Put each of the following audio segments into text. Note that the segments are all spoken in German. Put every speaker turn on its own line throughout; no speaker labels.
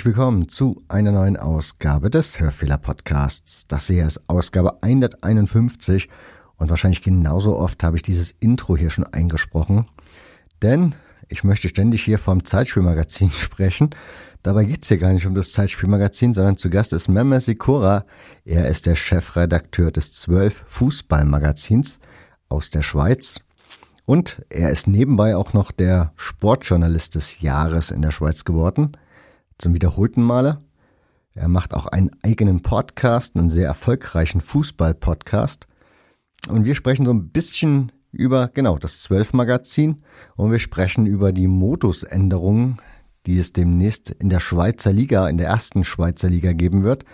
Herzlich willkommen zu einer neuen Ausgabe des Hörfehler Podcasts. Das hier ist Ausgabe 151 und wahrscheinlich genauso oft habe ich dieses Intro hier schon eingesprochen, denn ich möchte ständig hier vom Zeitspielmagazin sprechen. Dabei geht's hier gar nicht um das Zeitspielmagazin, sondern zu Gast ist Meme Sikora. Er ist der Chefredakteur des 12 Fußballmagazins aus der Schweiz. Und er ist nebenbei auch noch der Sportjournalist des Jahres in der Schweiz geworden zum wiederholten Male. Er macht auch einen eigenen Podcast, einen sehr erfolgreichen Fußball-Podcast. Und wir sprechen so ein bisschen über, genau, das Zwölf-Magazin und wir sprechen über die Modusänderungen, die es demnächst in der Schweizer Liga, in der ersten Schweizer Liga geben wird.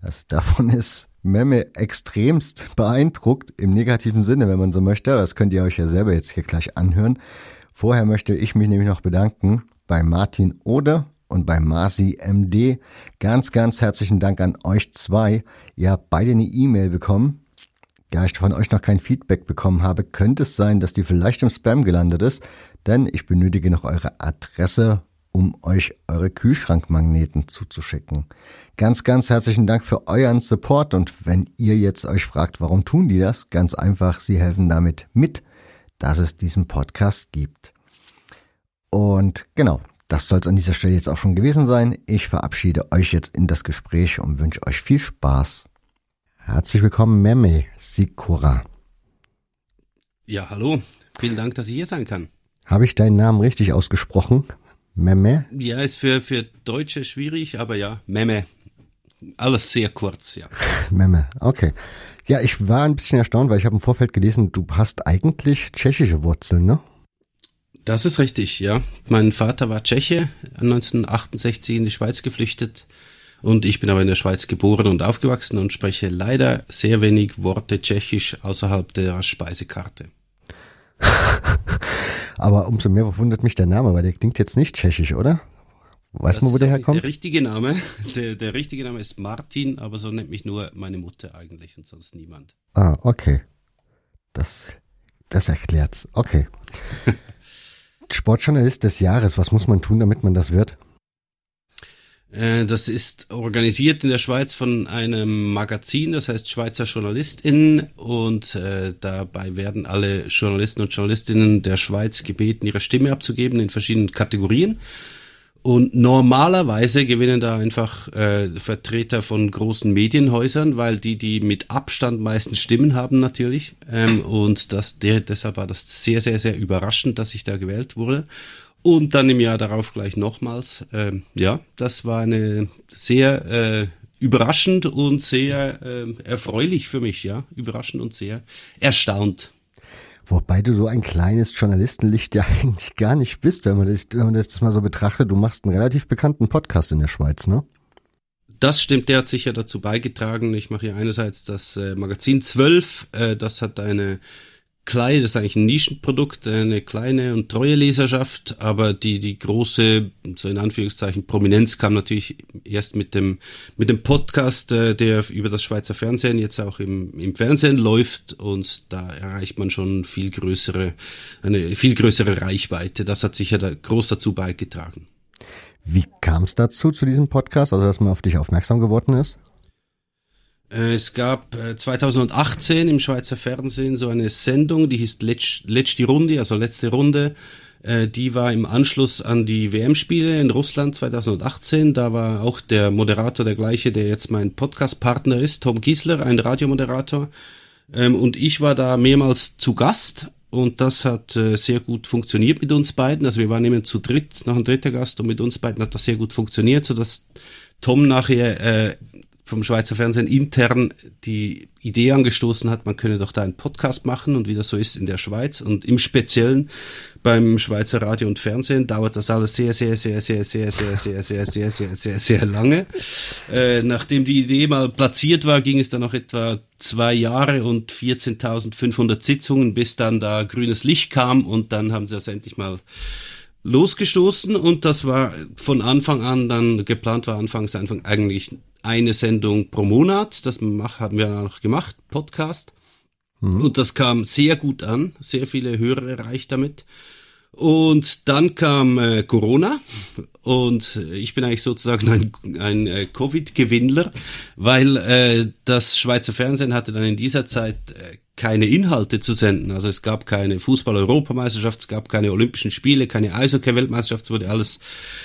Also davon ist Memme extremst beeindruckt, im negativen Sinne, wenn man so möchte. Das könnt ihr euch ja selber jetzt hier gleich anhören. Vorher möchte ich mich nämlich noch bedanken bei Martin Ode und bei Marci MD. Ganz, ganz herzlichen Dank an euch zwei. Ihr habt beide eine E-Mail bekommen. Da ich von euch noch kein Feedback bekommen habe, könnte es sein, dass die vielleicht im Spam gelandet ist, denn ich benötige noch eure Adresse, um euch eure Kühlschrankmagneten zuzuschicken. Ganz, ganz herzlichen Dank für euren Support und wenn ihr jetzt euch fragt, warum tun die das? Ganz einfach, sie helfen damit mit, dass es diesen Podcast gibt. Und genau, das soll es an dieser Stelle jetzt auch schon gewesen sein. Ich verabschiede euch jetzt in das Gespräch und wünsche euch viel Spaß. Herzlich willkommen, Meme Sikora.
Ja, hallo. Vielen Dank, dass ich hier sein kann.
Habe ich deinen Namen richtig ausgesprochen? Meme?
Ja, ist für, für Deutsche schwierig, aber ja, Meme. Alles sehr kurz, ja.
Meme, okay. Ja, ich war ein bisschen erstaunt, weil ich habe im Vorfeld gelesen, du hast eigentlich tschechische Wurzeln, ne?
Das ist richtig, ja. Mein Vater war Tscheche, 1968 in die Schweiz geflüchtet und ich bin aber in der Schweiz geboren und aufgewachsen und spreche leider sehr wenig Worte Tschechisch außerhalb der Speisekarte.
aber umso mehr verwundert mich der Name, weil der klingt jetzt nicht tschechisch, oder? Weiß das man, wo der herkommt?
Der richtige Name, der, der richtige Name ist Martin, aber so nennt mich nur meine Mutter eigentlich und sonst niemand.
Ah, okay. Das, das erklärt's. Okay. Sportjournalist des Jahres. Was muss man tun, damit man das wird?
Äh, das ist organisiert in der Schweiz von einem Magazin, das heißt Schweizer JournalistInnen und äh, dabei werden alle Journalisten und Journalistinnen der Schweiz gebeten, ihre Stimme abzugeben in verschiedenen Kategorien. Und normalerweise gewinnen da einfach äh, Vertreter von großen Medienhäusern, weil die die mit Abstand meisten Stimmen haben natürlich. Ähm, und das, der, deshalb war das sehr, sehr, sehr überraschend, dass ich da gewählt wurde. Und dann im Jahr darauf gleich nochmals. Ähm, ja, das war eine sehr äh, überraschend und sehr äh, erfreulich für mich, ja. Überraschend und sehr erstaunt.
Wobei du so ein kleines Journalistenlicht ja eigentlich gar nicht bist, wenn man, das, wenn man das mal so betrachtet. Du machst einen relativ bekannten Podcast in der Schweiz, ne?
Das stimmt, der hat sicher dazu beigetragen. Ich mache hier einerseits das äh, Magazin 12, äh, das hat eine klein, das ist eigentlich ein Nischenprodukt, eine kleine und treue Leserschaft, aber die, die große, so in Anführungszeichen, Prominenz kam natürlich erst mit dem, mit dem Podcast, äh, der über das Schweizer Fernsehen jetzt auch im, im Fernsehen läuft und da erreicht man schon viel größere, eine viel größere Reichweite. Das hat sicher da groß dazu beigetragen.
Wie kam es dazu, zu diesem Podcast, also dass man auf dich aufmerksam geworden ist?
Äh, es gab 2018 äh, im Schweizer Fernsehen so eine Sendung, die hieß Letsch, Letzte Runde, also letzte Runde. Äh, die war im Anschluss an die WM-Spiele in Russland 2018. Da war auch der Moderator der gleiche, der jetzt mein Podcast-Partner ist, Tom Giesler, ein Radiomoderator. Ähm, und ich war da mehrmals zu Gast und das hat sehr gut funktioniert mit uns beiden. Also wir waren eben zu dritt, noch ein dritter Gast und mit uns beiden hat das sehr gut funktioniert, sodass Tom nachher vom Schweizer Fernsehen intern die Idee angestoßen hat, man könne doch da einen Podcast machen und wie das so ist in der Schweiz und im Speziellen beim Schweizer Radio und Fernsehen dauert das alles sehr, sehr, sehr, sehr, sehr, sehr, sehr, sehr, sehr, sehr, sehr, sehr lange. Äh, nachdem die Idee mal platziert war, ging es dann noch etwa zwei Jahre und 14.500 Sitzungen, bis dann da grünes Licht kam und dann haben sie das endlich mal losgestoßen und das war von Anfang an dann geplant war anfangs einfach eigentlich eine Sendung pro Monat. Das haben wir dann noch gemacht, Podcast. Mhm. Und das kam sehr gut an, sehr viele Hörer erreicht damit. Und dann kam äh, Corona und ich bin eigentlich sozusagen ein, ein äh, Covid-Gewinnler, weil äh, das Schweizer Fernsehen hatte dann in dieser Zeit äh, keine Inhalte zu senden. Also es gab keine Fußball-Europameisterschaft, es gab keine Olympischen Spiele, keine Eishockey-Weltmeisterschaft, es wurde alles,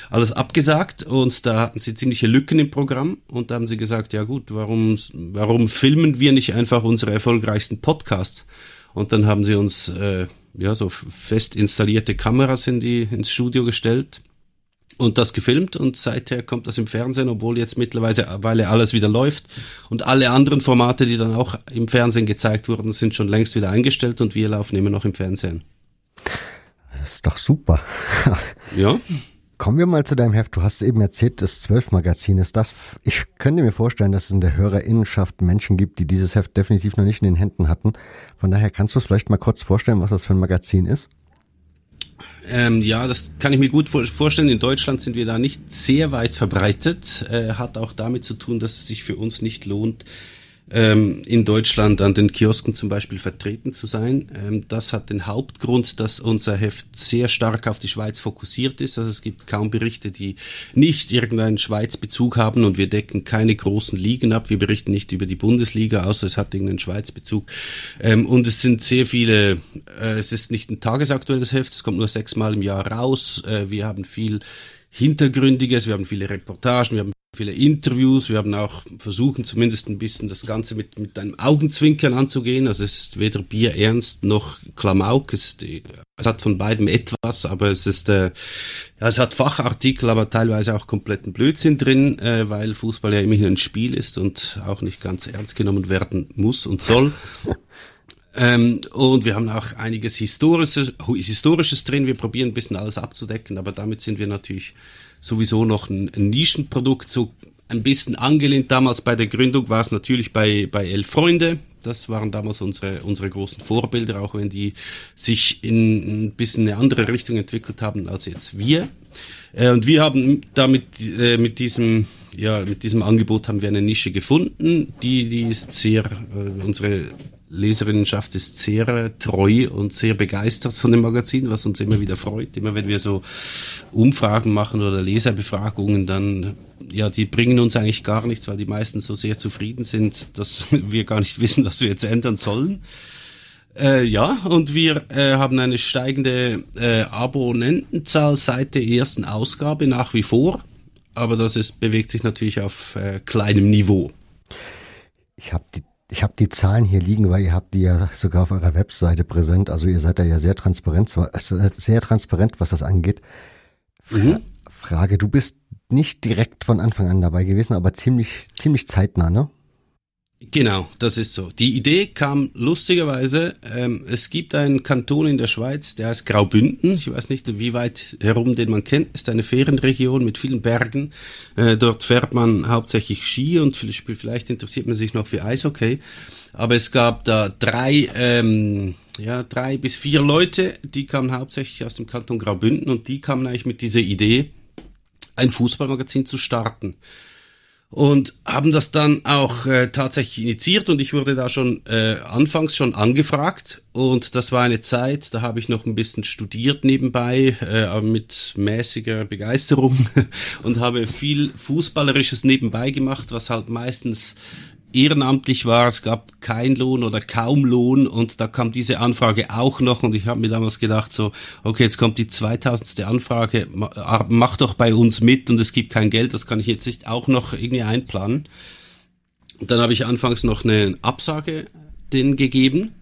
alles abgesagt und da hatten sie ziemliche Lücken im Programm und da haben sie gesagt, ja gut, warum, warum filmen wir nicht einfach unsere erfolgreichsten Podcasts? Und dann haben sie uns äh, ja so fest installierte Kameras in die ins Studio gestellt und das gefilmt und seither kommt das im Fernsehen, obwohl jetzt mittlerweile alles wieder läuft und alle anderen Formate, die dann auch im Fernsehen gezeigt wurden, sind schon längst wieder eingestellt und wir laufen immer noch im Fernsehen.
Das ist doch super.
Ja.
Kommen wir mal zu deinem Heft. Du hast eben erzählt, das Zwölf-Magazin ist das. Ich könnte mir vorstellen, dass es in der Hörerinnenschaft Menschen gibt, die dieses Heft definitiv noch nicht in den Händen hatten. Von daher kannst du es vielleicht mal kurz vorstellen, was das für ein Magazin ist?
Ähm, ja, das kann ich mir gut vorstellen. In Deutschland sind wir da nicht sehr weit verbreitet. Äh, hat auch damit zu tun, dass es sich für uns nicht lohnt, ähm, in Deutschland an den Kiosken zum Beispiel vertreten zu sein. Ähm, das hat den Hauptgrund, dass unser Heft sehr stark auf die Schweiz fokussiert ist. Also es gibt kaum Berichte, die nicht irgendeinen Schweizbezug haben und wir decken keine großen Ligen ab. Wir berichten nicht über die Bundesliga, außer es hat irgendeinen Schweizbezug. Ähm, und es sind sehr viele, äh, es ist nicht ein tagesaktuelles Heft, es kommt nur sechsmal im Jahr raus. Äh, wir haben viel Hintergründiges, wir haben viele Reportagen, wir haben viele Interviews. Wir haben auch versuchen zumindest ein bisschen das Ganze mit, mit einem Augenzwinkern anzugehen. Also es ist weder Bier ernst noch Klamauk. Es, ist, es hat von beidem etwas, aber es ist, äh, es hat Fachartikel, aber teilweise auch kompletten Blödsinn drin, äh, weil Fußball ja immerhin ein Spiel ist und auch nicht ganz ernst genommen werden muss und soll. Ähm, und wir haben auch einiges Historisches, Historisches drin. Wir probieren ein bisschen alles abzudecken, aber damit sind wir natürlich sowieso noch ein, ein Nischenprodukt, so ein bisschen angelehnt. Damals bei der Gründung war es natürlich bei, bei Elf Freunde. Das waren damals unsere, unsere großen Vorbilder, auch wenn die sich in ein bisschen eine andere Richtung entwickelt haben als jetzt wir. Äh, und wir haben damit äh, mit diesem ja mit diesem Angebot haben wir eine Nische gefunden, die die ist sehr äh, unsere Leserinnenschaft ist sehr treu und sehr begeistert von dem Magazin, was uns immer wieder freut. Immer wenn wir so Umfragen machen oder Leserbefragungen, dann, ja, die bringen uns eigentlich gar nichts, weil die meisten so sehr zufrieden sind, dass wir gar nicht wissen, was wir jetzt ändern sollen. Äh, ja, und wir äh, haben eine steigende äh, Abonnentenzahl seit der ersten Ausgabe nach wie vor, aber das ist, bewegt sich natürlich auf äh, kleinem Niveau.
Ich habe die ich habe die Zahlen hier liegen, weil ihr habt die ja sogar auf eurer Webseite präsent. Also ihr seid da ja sehr transparent, sehr transparent, was das angeht. Fra mhm. Frage, du bist nicht direkt von Anfang an dabei gewesen, aber ziemlich, ziemlich zeitnah, ne?
Genau, das ist so. Die Idee kam lustigerweise, ähm, es gibt einen Kanton in der Schweiz, der heißt Graubünden. Ich weiß nicht, wie weit herum den man kennt. Ist eine Ferienregion mit vielen Bergen. Äh, dort fährt man hauptsächlich Ski und vielleicht interessiert man sich noch für Eishockey. Aber es gab da drei, ähm, ja, drei bis vier Leute, die kamen hauptsächlich aus dem Kanton Graubünden und die kamen eigentlich mit dieser Idee, ein Fußballmagazin zu starten und haben das dann auch äh, tatsächlich initiiert und ich wurde da schon äh, anfangs schon angefragt. Und das war eine Zeit, da habe ich noch ein bisschen studiert nebenbei, äh, aber mit mäßiger Begeisterung und habe viel Fußballerisches nebenbei gemacht, was halt meistens ehrenamtlich war, es gab kein Lohn oder kaum Lohn und da kam diese Anfrage auch noch und ich habe mir damals gedacht so, okay, jetzt kommt die 2000. Anfrage, mach doch bei uns mit und es gibt kein Geld, das kann ich jetzt nicht auch noch irgendwie einplanen. Und dann habe ich anfangs noch eine Absage denen gegeben,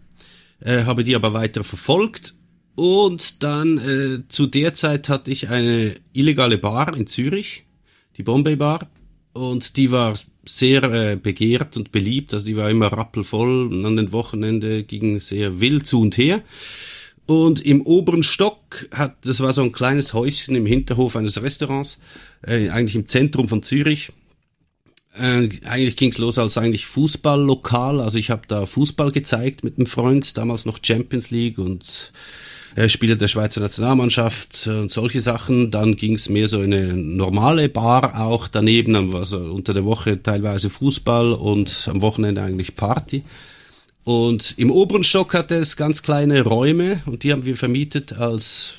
äh, habe die aber weiter verfolgt und dann äh, zu der Zeit hatte ich eine illegale Bar in Zürich, die Bombay Bar und die war sehr äh, begehrt und beliebt, also die war immer rappelvoll und an den Wochenende ging sehr wild zu und her. Und im oberen Stock hat, das war so ein kleines Häuschen im Hinterhof eines Restaurants, äh, eigentlich im Zentrum von Zürich. Äh, eigentlich ging's los als eigentlich Fußballlokal. Also ich habe da Fußball gezeigt mit einem Freund, damals noch Champions League und äh, Spieler der Schweizer Nationalmannschaft und solche Sachen. Dann ging's mehr so in eine normale Bar auch daneben, also unter der Woche teilweise Fußball und am Wochenende eigentlich Party. Und im oberen Stock hatte es ganz kleine Räume und die haben wir vermietet als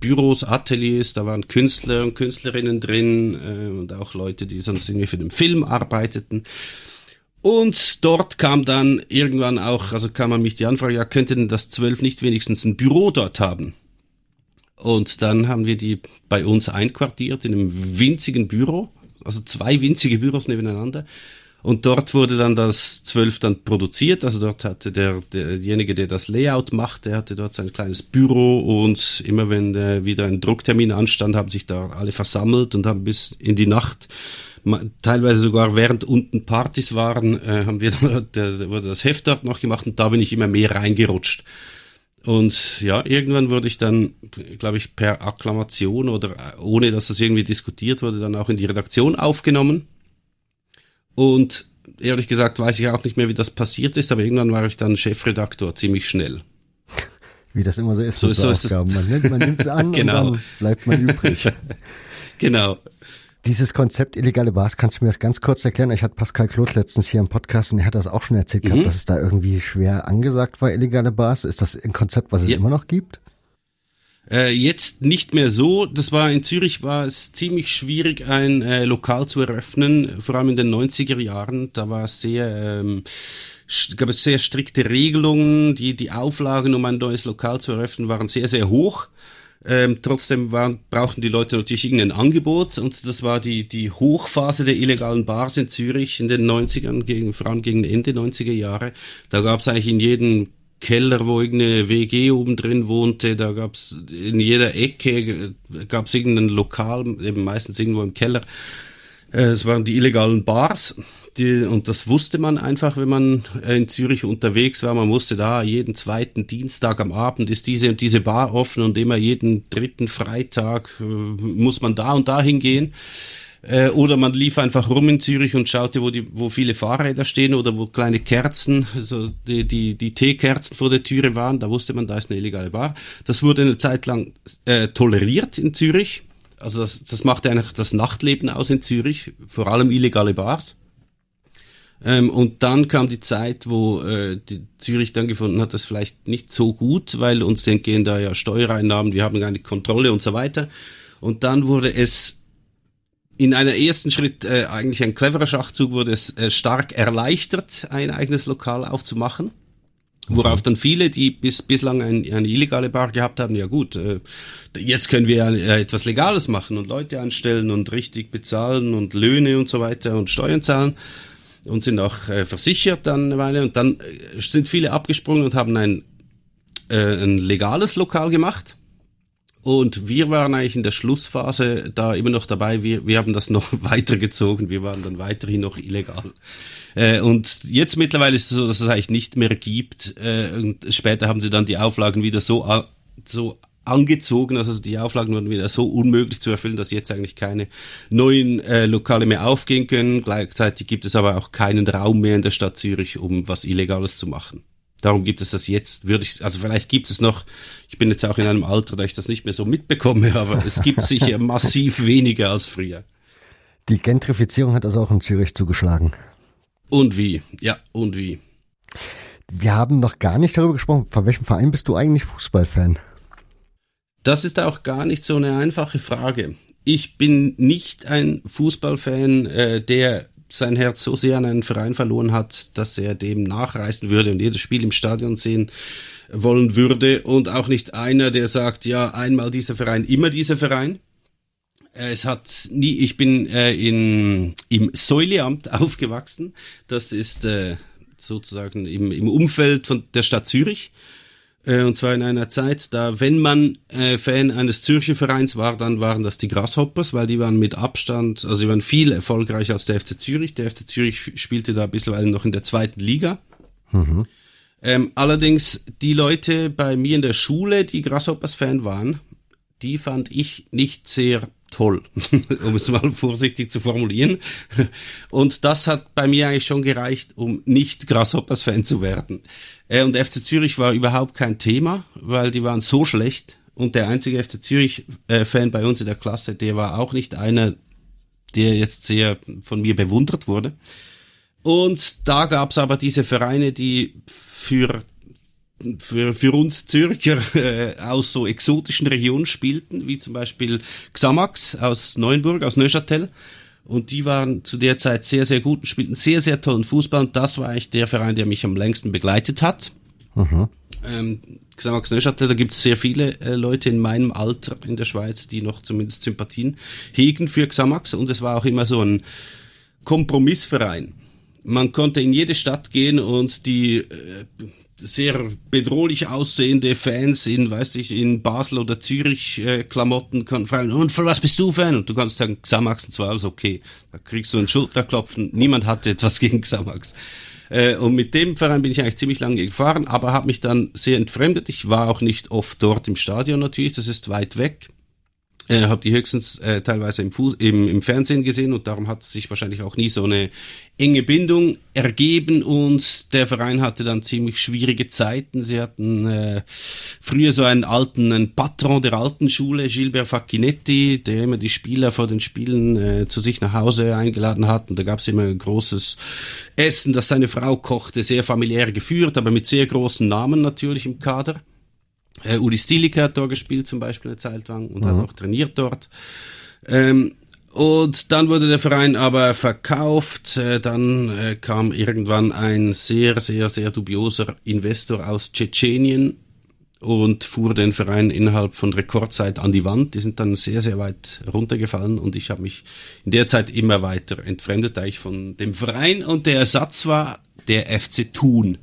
Büros, Ateliers, da waren Künstler und Künstlerinnen drin äh, und auch Leute, die sonst irgendwie für den Film arbeiteten. Und dort kam dann irgendwann auch, also kam man mich die Anfrage, ja, könnte denn das Zwölf nicht wenigstens ein Büro dort haben? Und dann haben wir die bei uns einquartiert in einem winzigen Büro, also zwei winzige Büros nebeneinander. Und dort wurde dann das 12 dann produziert. Also dort hatte der, derjenige, der das Layout machte, der hatte dort sein kleines Büro und immer wenn äh, wieder ein Drucktermin anstand, haben sich da alle versammelt und haben bis in die Nacht teilweise sogar während unten Partys waren, äh, haben wir dann, der, wurde das Heft dort noch gemacht und da bin ich immer mehr reingerutscht. Und ja, irgendwann wurde ich dann, glaube ich, per Akklamation oder äh, ohne dass das irgendwie diskutiert wurde, dann auch in die Redaktion aufgenommen. Und ehrlich gesagt weiß ich auch nicht mehr, wie das passiert ist, aber irgendwann war ich dann Chefredaktor ziemlich schnell.
Wie das immer so ist. So, so ist Aufgaben. Man nimmt, man nimmt sie an genau. und dann bleibt man übrig.
genau.
Dieses Konzept illegale Bars, kannst du mir das ganz kurz erklären? Ich hatte Pascal Claude letztens hier im Podcast und er hat das auch schon erzählt mhm. gehabt, dass es da irgendwie schwer angesagt war, illegale Bars. Ist das ein Konzept, was es ja. immer noch gibt?
Äh, jetzt nicht mehr so. Das war in Zürich war es ziemlich schwierig, ein äh, Lokal zu eröffnen, vor allem in den 90er Jahren. Da war es sehr, ähm, gab es sehr strikte Regelungen. Die, die Auflagen, um ein neues Lokal zu eröffnen, waren sehr, sehr hoch. Ähm, trotzdem waren, brauchten die Leute natürlich irgendein Angebot und das war die, die Hochphase der illegalen Bars in Zürich in den 90ern, gegen, vor allem gegen Ende 90er Jahre. Da gab es eigentlich in jedem Keller, wo irgendeine WG oben drin wohnte, da gab's in jeder Ecke gab's irgendein Lokal, eben meistens irgendwo im Keller. Äh, es waren die illegalen Bars, die, und das wusste man einfach, wenn man in Zürich unterwegs war. Man wusste da, jeden zweiten Dienstag am Abend ist diese und diese Bar offen und immer jeden dritten Freitag äh, muss man da und da hingehen. Äh, oder man lief einfach rum in Zürich und schaute, wo, die, wo viele Fahrräder stehen oder wo kleine Kerzen, also die, die, die Teekerzen vor der Türe waren. Da wusste man, da ist eine illegale Bar. Das wurde eine Zeit lang äh, toleriert in Zürich. Also das, das machte eigentlich das Nachtleben aus in Zürich, vor allem illegale Bars. Ähm, und dann kam die Zeit, wo äh, die Zürich dann gefunden hat, das vielleicht nicht so gut, weil uns entgehen da ja Steuereinnahmen, wir haben keine Kontrolle und so weiter. Und dann wurde es in einer ersten Schritt äh, eigentlich ein cleverer Schachzug wurde es äh, stark erleichtert, ein eigenes Lokal aufzumachen. Worauf mhm. dann viele, die bis bislang ein, eine illegale Bar gehabt haben, ja gut, äh, jetzt können wir ja etwas Legales machen und Leute anstellen und richtig bezahlen und Löhne und so weiter und Steuern zahlen und sind auch äh, versichert dann eine Weile. Und dann äh, sind viele abgesprungen und haben ein, äh, ein legales Lokal gemacht und wir waren eigentlich in der Schlussphase da immer noch dabei. Wir, wir haben das noch weitergezogen. Wir waren dann weiterhin noch illegal. Äh, und jetzt mittlerweile ist es so, dass es eigentlich nicht mehr gibt. Äh, und später haben sie dann die Auflagen wieder so, so angezogen, also die Auflagen wurden wieder so unmöglich zu erfüllen, dass jetzt eigentlich keine neuen äh, Lokale mehr aufgehen können. Gleichzeitig gibt es aber auch keinen Raum mehr in der Stadt Zürich, um was Illegales zu machen. Darum gibt es das jetzt, würde ich, also vielleicht gibt es noch, ich bin jetzt auch in einem Alter, da ich das nicht mehr so mitbekomme, aber es gibt sicher massiv weniger als früher.
Die Gentrifizierung hat also auch in Zürich zugeschlagen.
Und wie, ja, und wie.
Wir haben noch gar nicht darüber gesprochen, von welchem Verein bist du eigentlich Fußballfan?
Das ist auch gar nicht so eine einfache Frage. Ich bin nicht ein Fußballfan, äh, der sein Herz so sehr an einen Verein verloren hat, dass er dem nachreisen würde und jedes Spiel im Stadion sehen wollen würde und auch nicht einer, der sagt, ja, einmal dieser Verein, immer dieser Verein. Es hat nie, ich bin äh, in, im Säuleamt aufgewachsen. Das ist äh, sozusagen im, im Umfeld von der Stadt Zürich. Äh, und zwar in einer Zeit, da wenn man äh, Fan eines Zürcher Vereins war, dann waren das die Grasshoppers, weil die waren mit Abstand, also sie waren viel erfolgreicher als der FC Zürich. Der FC Zürich spielte da bisweilen noch in der zweiten Liga. Mhm. Ähm, allerdings die Leute bei mir in der Schule, die Grasshoppers-Fan waren, die fand ich nicht sehr toll, um es mal vorsichtig zu formulieren. Und das hat bei mir eigentlich schon gereicht, um nicht Grasshoppers-Fan zu werden. Äh, und FC Zürich war überhaupt kein Thema, weil die waren so schlecht. Und der einzige FC Zürich-Fan bei uns in der Klasse, der war auch nicht einer, der jetzt sehr von mir bewundert wurde. Und da gab's aber diese Vereine, die für für, für uns Zürcher äh, aus so exotischen Regionen spielten, wie zum Beispiel Xamax aus Neuenburg, aus Neuchâtel. Und die waren zu der Zeit sehr, sehr gut und spielten sehr, sehr tollen Fußball. Und das war eigentlich der Verein, der mich am längsten begleitet hat. Mhm. Ähm, Xamax Neuchâtel, da gibt es sehr viele äh, Leute in meinem Alter in der Schweiz, die noch zumindest Sympathien hegen für Xamax. Und es war auch immer so ein Kompromissverein man konnte in jede Stadt gehen und die äh, sehr bedrohlich aussehende Fans in, weiß ich, in Basel oder Zürich äh, Klamotten kann fragen, und für was bist du Fan? Und du kannst sagen, Xamax, und zwar alles okay. Da kriegst du einen Schulterklopfen. Niemand hatte etwas gegen Xamax. Äh, und mit dem Verein bin ich eigentlich ziemlich lange gefahren, aber habe mich dann sehr entfremdet. Ich war auch nicht oft dort im Stadion natürlich, das ist weit weg. Äh, habe die höchstens äh, teilweise im, Fuß, im, im Fernsehen gesehen und darum hat sich wahrscheinlich auch nie so eine enge Bindung ergeben und der Verein hatte dann ziemlich schwierige Zeiten. Sie hatten äh, früher so einen alten einen Patron der alten Schule, Gilbert Facchinetti, der immer die Spieler vor den Spielen äh, zu sich nach Hause eingeladen hat und da gab es immer ein großes Essen, das seine Frau kochte, sehr familiär geführt, aber mit sehr großen Namen natürlich im Kader. Äh, Uli Stiliker hat dort gespielt zum Beispiel eine Zeit lang und mhm. hat auch trainiert dort. Ähm, und dann wurde der Verein aber verkauft. Äh, dann äh, kam irgendwann ein sehr, sehr, sehr dubioser Investor aus Tschetschenien und fuhr den Verein innerhalb von Rekordzeit an die Wand. Die sind dann sehr, sehr weit runtergefallen und ich habe mich in der Zeit immer weiter entfremdet, da ich von dem Verein und der Ersatz war der FC Thun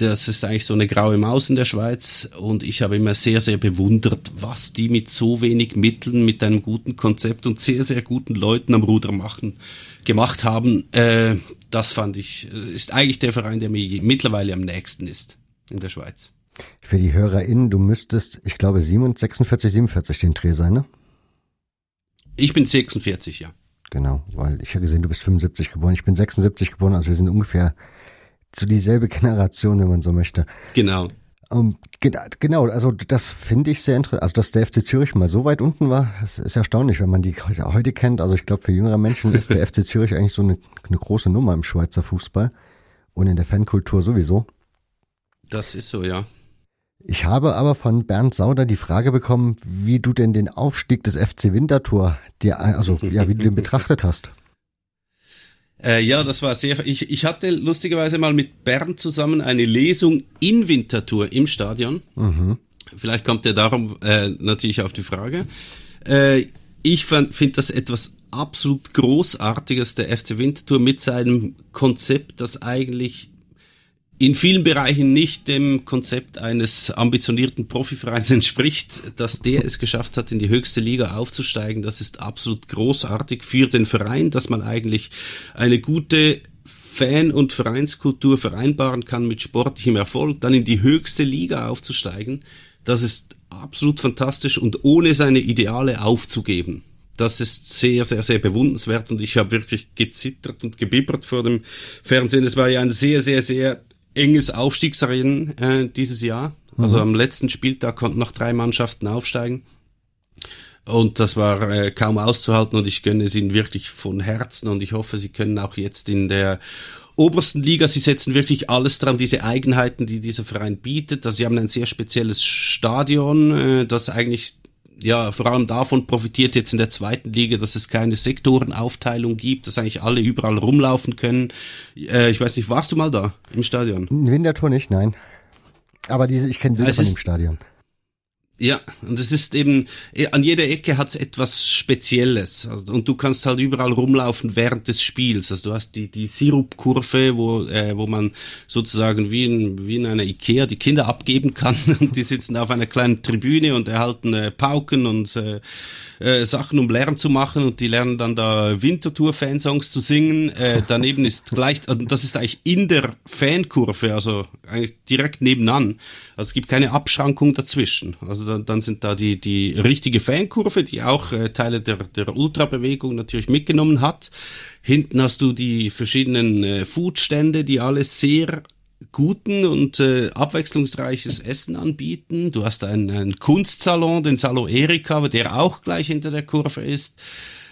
das ist eigentlich so eine graue Maus in der Schweiz und ich habe immer sehr, sehr bewundert, was die mit so wenig Mitteln, mit einem guten Konzept und sehr, sehr guten Leuten am Ruder machen, gemacht haben. Äh, das fand ich, äh, ist eigentlich der Verein, der mir mittlerweile am nächsten ist in der Schweiz.
Für die HörerInnen, du müsstest, ich glaube, 46, 47 den Dreh sein, ne?
Ich bin 46, ja.
Genau, weil ich habe gesehen, du bist 75 geboren, ich bin 76 geboren, also wir sind ungefähr so dieselbe Generation, wenn man so möchte.
Genau.
Um, ähm, genau, also das finde ich sehr interessant. Also, dass der FC Zürich mal so weit unten war, das ist erstaunlich, wenn man die heute kennt. Also, ich glaube, für jüngere Menschen ist der FC Zürich eigentlich so eine, eine große Nummer im Schweizer Fußball und in der Fankultur sowieso.
Das ist so, ja.
Ich habe aber von Bernd Sauder die Frage bekommen, wie du denn den Aufstieg des FC Winterthur dir, also ja, wie du den betrachtet hast.
Äh, ja, das war sehr. Ich, ich hatte lustigerweise mal mit Bernd zusammen eine Lesung in Winterthur im Stadion. Mhm. Vielleicht kommt er darum äh, natürlich auf die Frage. Äh, ich finde das etwas absolut Großartiges, der FC Winterthur mit seinem Konzept, das eigentlich in vielen Bereichen nicht dem Konzept eines ambitionierten Profivereins entspricht, dass der es geschafft hat, in die höchste Liga aufzusteigen. Das ist absolut großartig für den Verein, dass man eigentlich eine gute Fan- und Vereinskultur vereinbaren kann mit sportlichem Erfolg, dann in die höchste Liga aufzusteigen. Das ist absolut fantastisch und ohne seine Ideale aufzugeben. Das ist sehr, sehr, sehr bewundernswert und ich habe wirklich gezittert und gebibbert vor dem Fernsehen. Es war ja ein sehr, sehr, sehr enges Aufstiegsrennen äh, dieses Jahr. Also mhm. am letzten Spieltag konnten noch drei Mannschaften aufsteigen. Und das war äh, kaum auszuhalten und ich gönne es ihnen wirklich von Herzen und ich hoffe, sie können auch jetzt in der obersten Liga, sie setzen wirklich alles dran, diese Eigenheiten, die dieser Verein bietet. Also sie haben ein sehr spezielles Stadion, äh, das eigentlich ja, vor allem davon profitiert jetzt in der zweiten Liga, dass es keine Sektorenaufteilung gibt, dass eigentlich alle überall rumlaufen können. Äh, ich weiß nicht, warst du mal da im Stadion?
In Winterthur nicht, nein. Aber diese, ich kenne Bilder von dem Stadion.
Ja, und es ist eben, eh, an jeder Ecke hat's etwas Spezielles. Also, und du kannst halt überall rumlaufen während des Spiels. Also du hast die, die Sirupkurve, wo, äh, wo man sozusagen wie in, wie in einer Ikea die Kinder abgeben kann. Und die sitzen auf einer kleinen Tribüne und erhalten äh, Pauken und äh, äh, Sachen, um Lärm zu machen. Und die lernen dann da Wintertour-Fansongs zu singen. Äh, daneben ist gleich, also das ist eigentlich in der Fankurve, also eigentlich direkt nebenan. Also es gibt keine Abschrankung dazwischen. Also dann, dann sind da die, die richtige Fankurve, die auch äh, Teile der, der Ultrabewegung natürlich mitgenommen hat. Hinten hast du die verschiedenen äh, Foodstände, die alle sehr guten und äh, abwechslungsreiches Essen anbieten. Du hast einen, einen Kunstsalon, den Salon Erika, der auch gleich hinter der Kurve ist.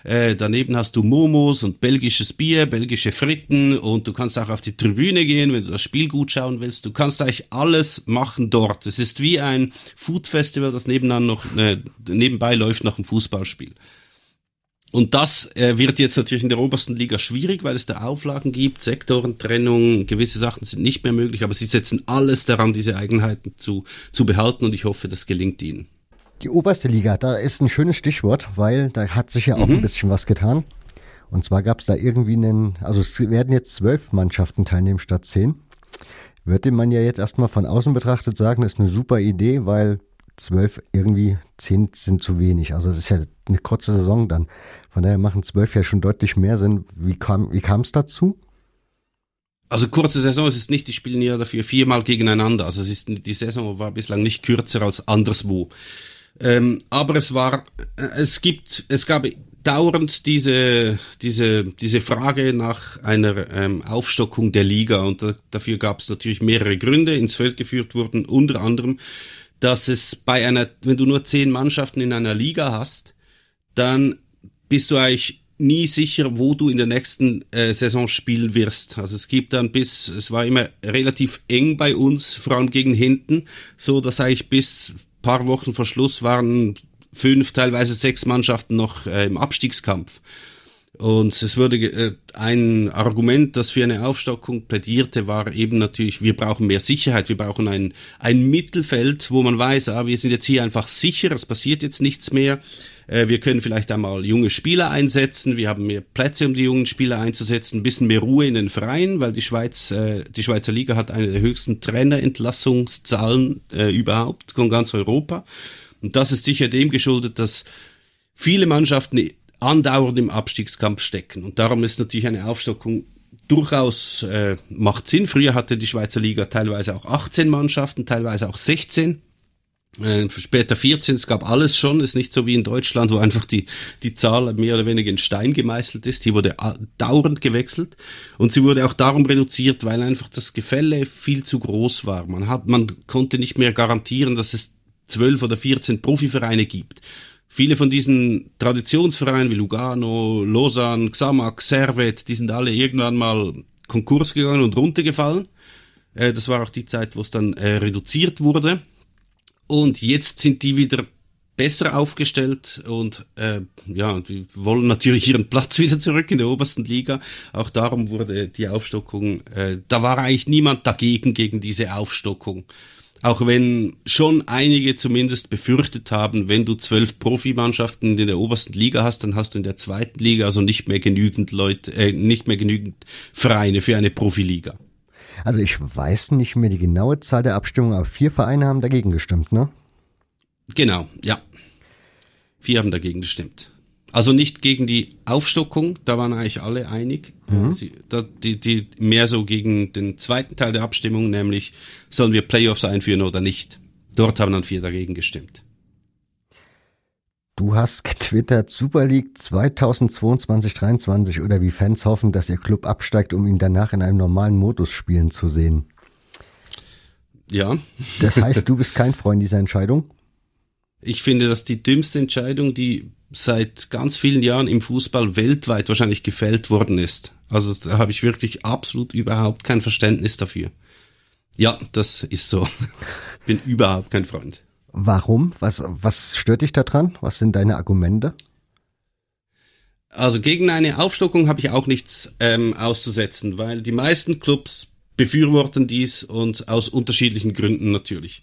Äh, daneben hast du Momos und belgisches Bier, belgische Fritten und du kannst auch auf die Tribüne gehen, wenn du das Spiel gut schauen willst. Du kannst eigentlich alles machen dort. Es ist wie ein Food Festival, das nebenan noch äh, nebenbei läuft nach einem Fußballspiel. Und das äh, wird jetzt natürlich in der obersten Liga schwierig, weil es da Auflagen gibt, Sektorentrennung, gewisse Sachen sind nicht mehr möglich, aber sie setzen alles daran, diese Eigenheiten zu, zu behalten und ich hoffe, das gelingt ihnen.
Die oberste Liga, da ist ein schönes Stichwort, weil da hat sich ja auch mhm. ein bisschen was getan. Und zwar gab es da irgendwie einen, also es werden jetzt zwölf Mannschaften teilnehmen statt zehn. Würde man ja jetzt erstmal von außen betrachtet sagen, ist eine super Idee, weil zwölf irgendwie zehn sind zu wenig. Also es ist ja eine kurze Saison dann. Von daher machen zwölf ja schon deutlich mehr Sinn. Wie kam wie kam es dazu?
Also kurze Saison ist es nicht, die spielen ja dafür viermal gegeneinander. Also es ist, die Saison war bislang nicht kürzer als anderswo. Ähm, aber es war, äh, es gibt, es gab dauernd diese, diese, diese Frage nach einer ähm, Aufstockung der Liga und da, dafür gab es natürlich mehrere Gründe. Ins Feld geführt wurden unter anderem, dass es bei einer, wenn du nur zehn Mannschaften in einer Liga hast, dann bist du eigentlich nie sicher, wo du in der nächsten äh, Saison spielen wirst. Also es gibt dann bis, es war immer relativ eng bei uns, vor allem gegen hinten, so dass eigentlich bis paar Wochen vor Schluss waren fünf, teilweise sechs Mannschaften noch äh, im Abstiegskampf. Und es wurde äh, ein Argument, das für eine Aufstockung plädierte, war eben natürlich, wir brauchen mehr Sicherheit, wir brauchen ein, ein Mittelfeld, wo man weiß, ah, wir sind jetzt hier einfach sicher, es passiert jetzt nichts mehr. Äh, wir können vielleicht einmal junge Spieler einsetzen, wir haben mehr Plätze, um die jungen Spieler einzusetzen, ein bisschen mehr Ruhe in den Vereinen, weil die Schweiz, äh, die Schweizer Liga hat eine der höchsten Trainerentlassungszahlen äh, überhaupt von ganz Europa. Und das ist sicher dem geschuldet, dass viele Mannschaften andauernd im Abstiegskampf stecken. Und darum ist natürlich eine Aufstockung durchaus äh, macht Sinn. Früher hatte die Schweizer Liga teilweise auch 18 Mannschaften, teilweise auch 16 äh, später 14, es gab alles schon, ist nicht so wie in Deutschland, wo einfach die, die Zahl mehr oder weniger in Stein gemeißelt ist. Hier wurde dauernd gewechselt und sie wurde auch darum reduziert, weil einfach das Gefälle viel zu groß war. Man hat, man konnte nicht mehr garantieren, dass es zwölf oder 14 Profivereine gibt. Viele von diesen Traditionsvereinen wie Lugano, Lausanne, Xamax, Servet, die sind alle irgendwann mal Konkurs gegangen und runtergefallen. Äh, das war auch die Zeit, wo es dann äh, reduziert wurde. Und jetzt sind die wieder besser aufgestellt und äh, ja, die wollen natürlich ihren Platz wieder zurück in der obersten Liga. Auch darum wurde die Aufstockung, äh, da war eigentlich niemand dagegen gegen diese Aufstockung. Auch wenn schon einige zumindest befürchtet haben, wenn du zwölf Profimannschaften in der obersten Liga hast, dann hast du in der zweiten Liga also nicht mehr genügend Leute, äh, nicht mehr genügend Vereine für eine Profiliga.
Also ich weiß nicht mehr die genaue Zahl der Abstimmung, aber vier Vereine haben dagegen gestimmt, ne?
Genau, ja. Vier haben dagegen gestimmt. Also nicht gegen die Aufstockung, da waren eigentlich alle einig. Mhm. Sie, da, die, die mehr so gegen den zweiten Teil der Abstimmung, nämlich sollen wir Playoffs einführen oder nicht. Dort haben dann vier dagegen gestimmt.
Du hast getwittert, Super League 2022-23 oder wie Fans hoffen, dass ihr Club absteigt, um ihn danach in einem normalen Modus spielen zu sehen.
Ja.
Das heißt, du bist kein Freund dieser Entscheidung?
Ich finde das die dümmste Entscheidung, die seit ganz vielen Jahren im Fußball weltweit wahrscheinlich gefällt worden ist. Also da habe ich wirklich absolut überhaupt kein Verständnis dafür. Ja, das ist so. Bin überhaupt kein Freund.
Warum? Was, was stört dich daran? Was sind deine Argumente?
Also gegen eine Aufstockung habe ich auch nichts ähm, auszusetzen, weil die meisten Clubs befürworten dies und aus unterschiedlichen Gründen natürlich.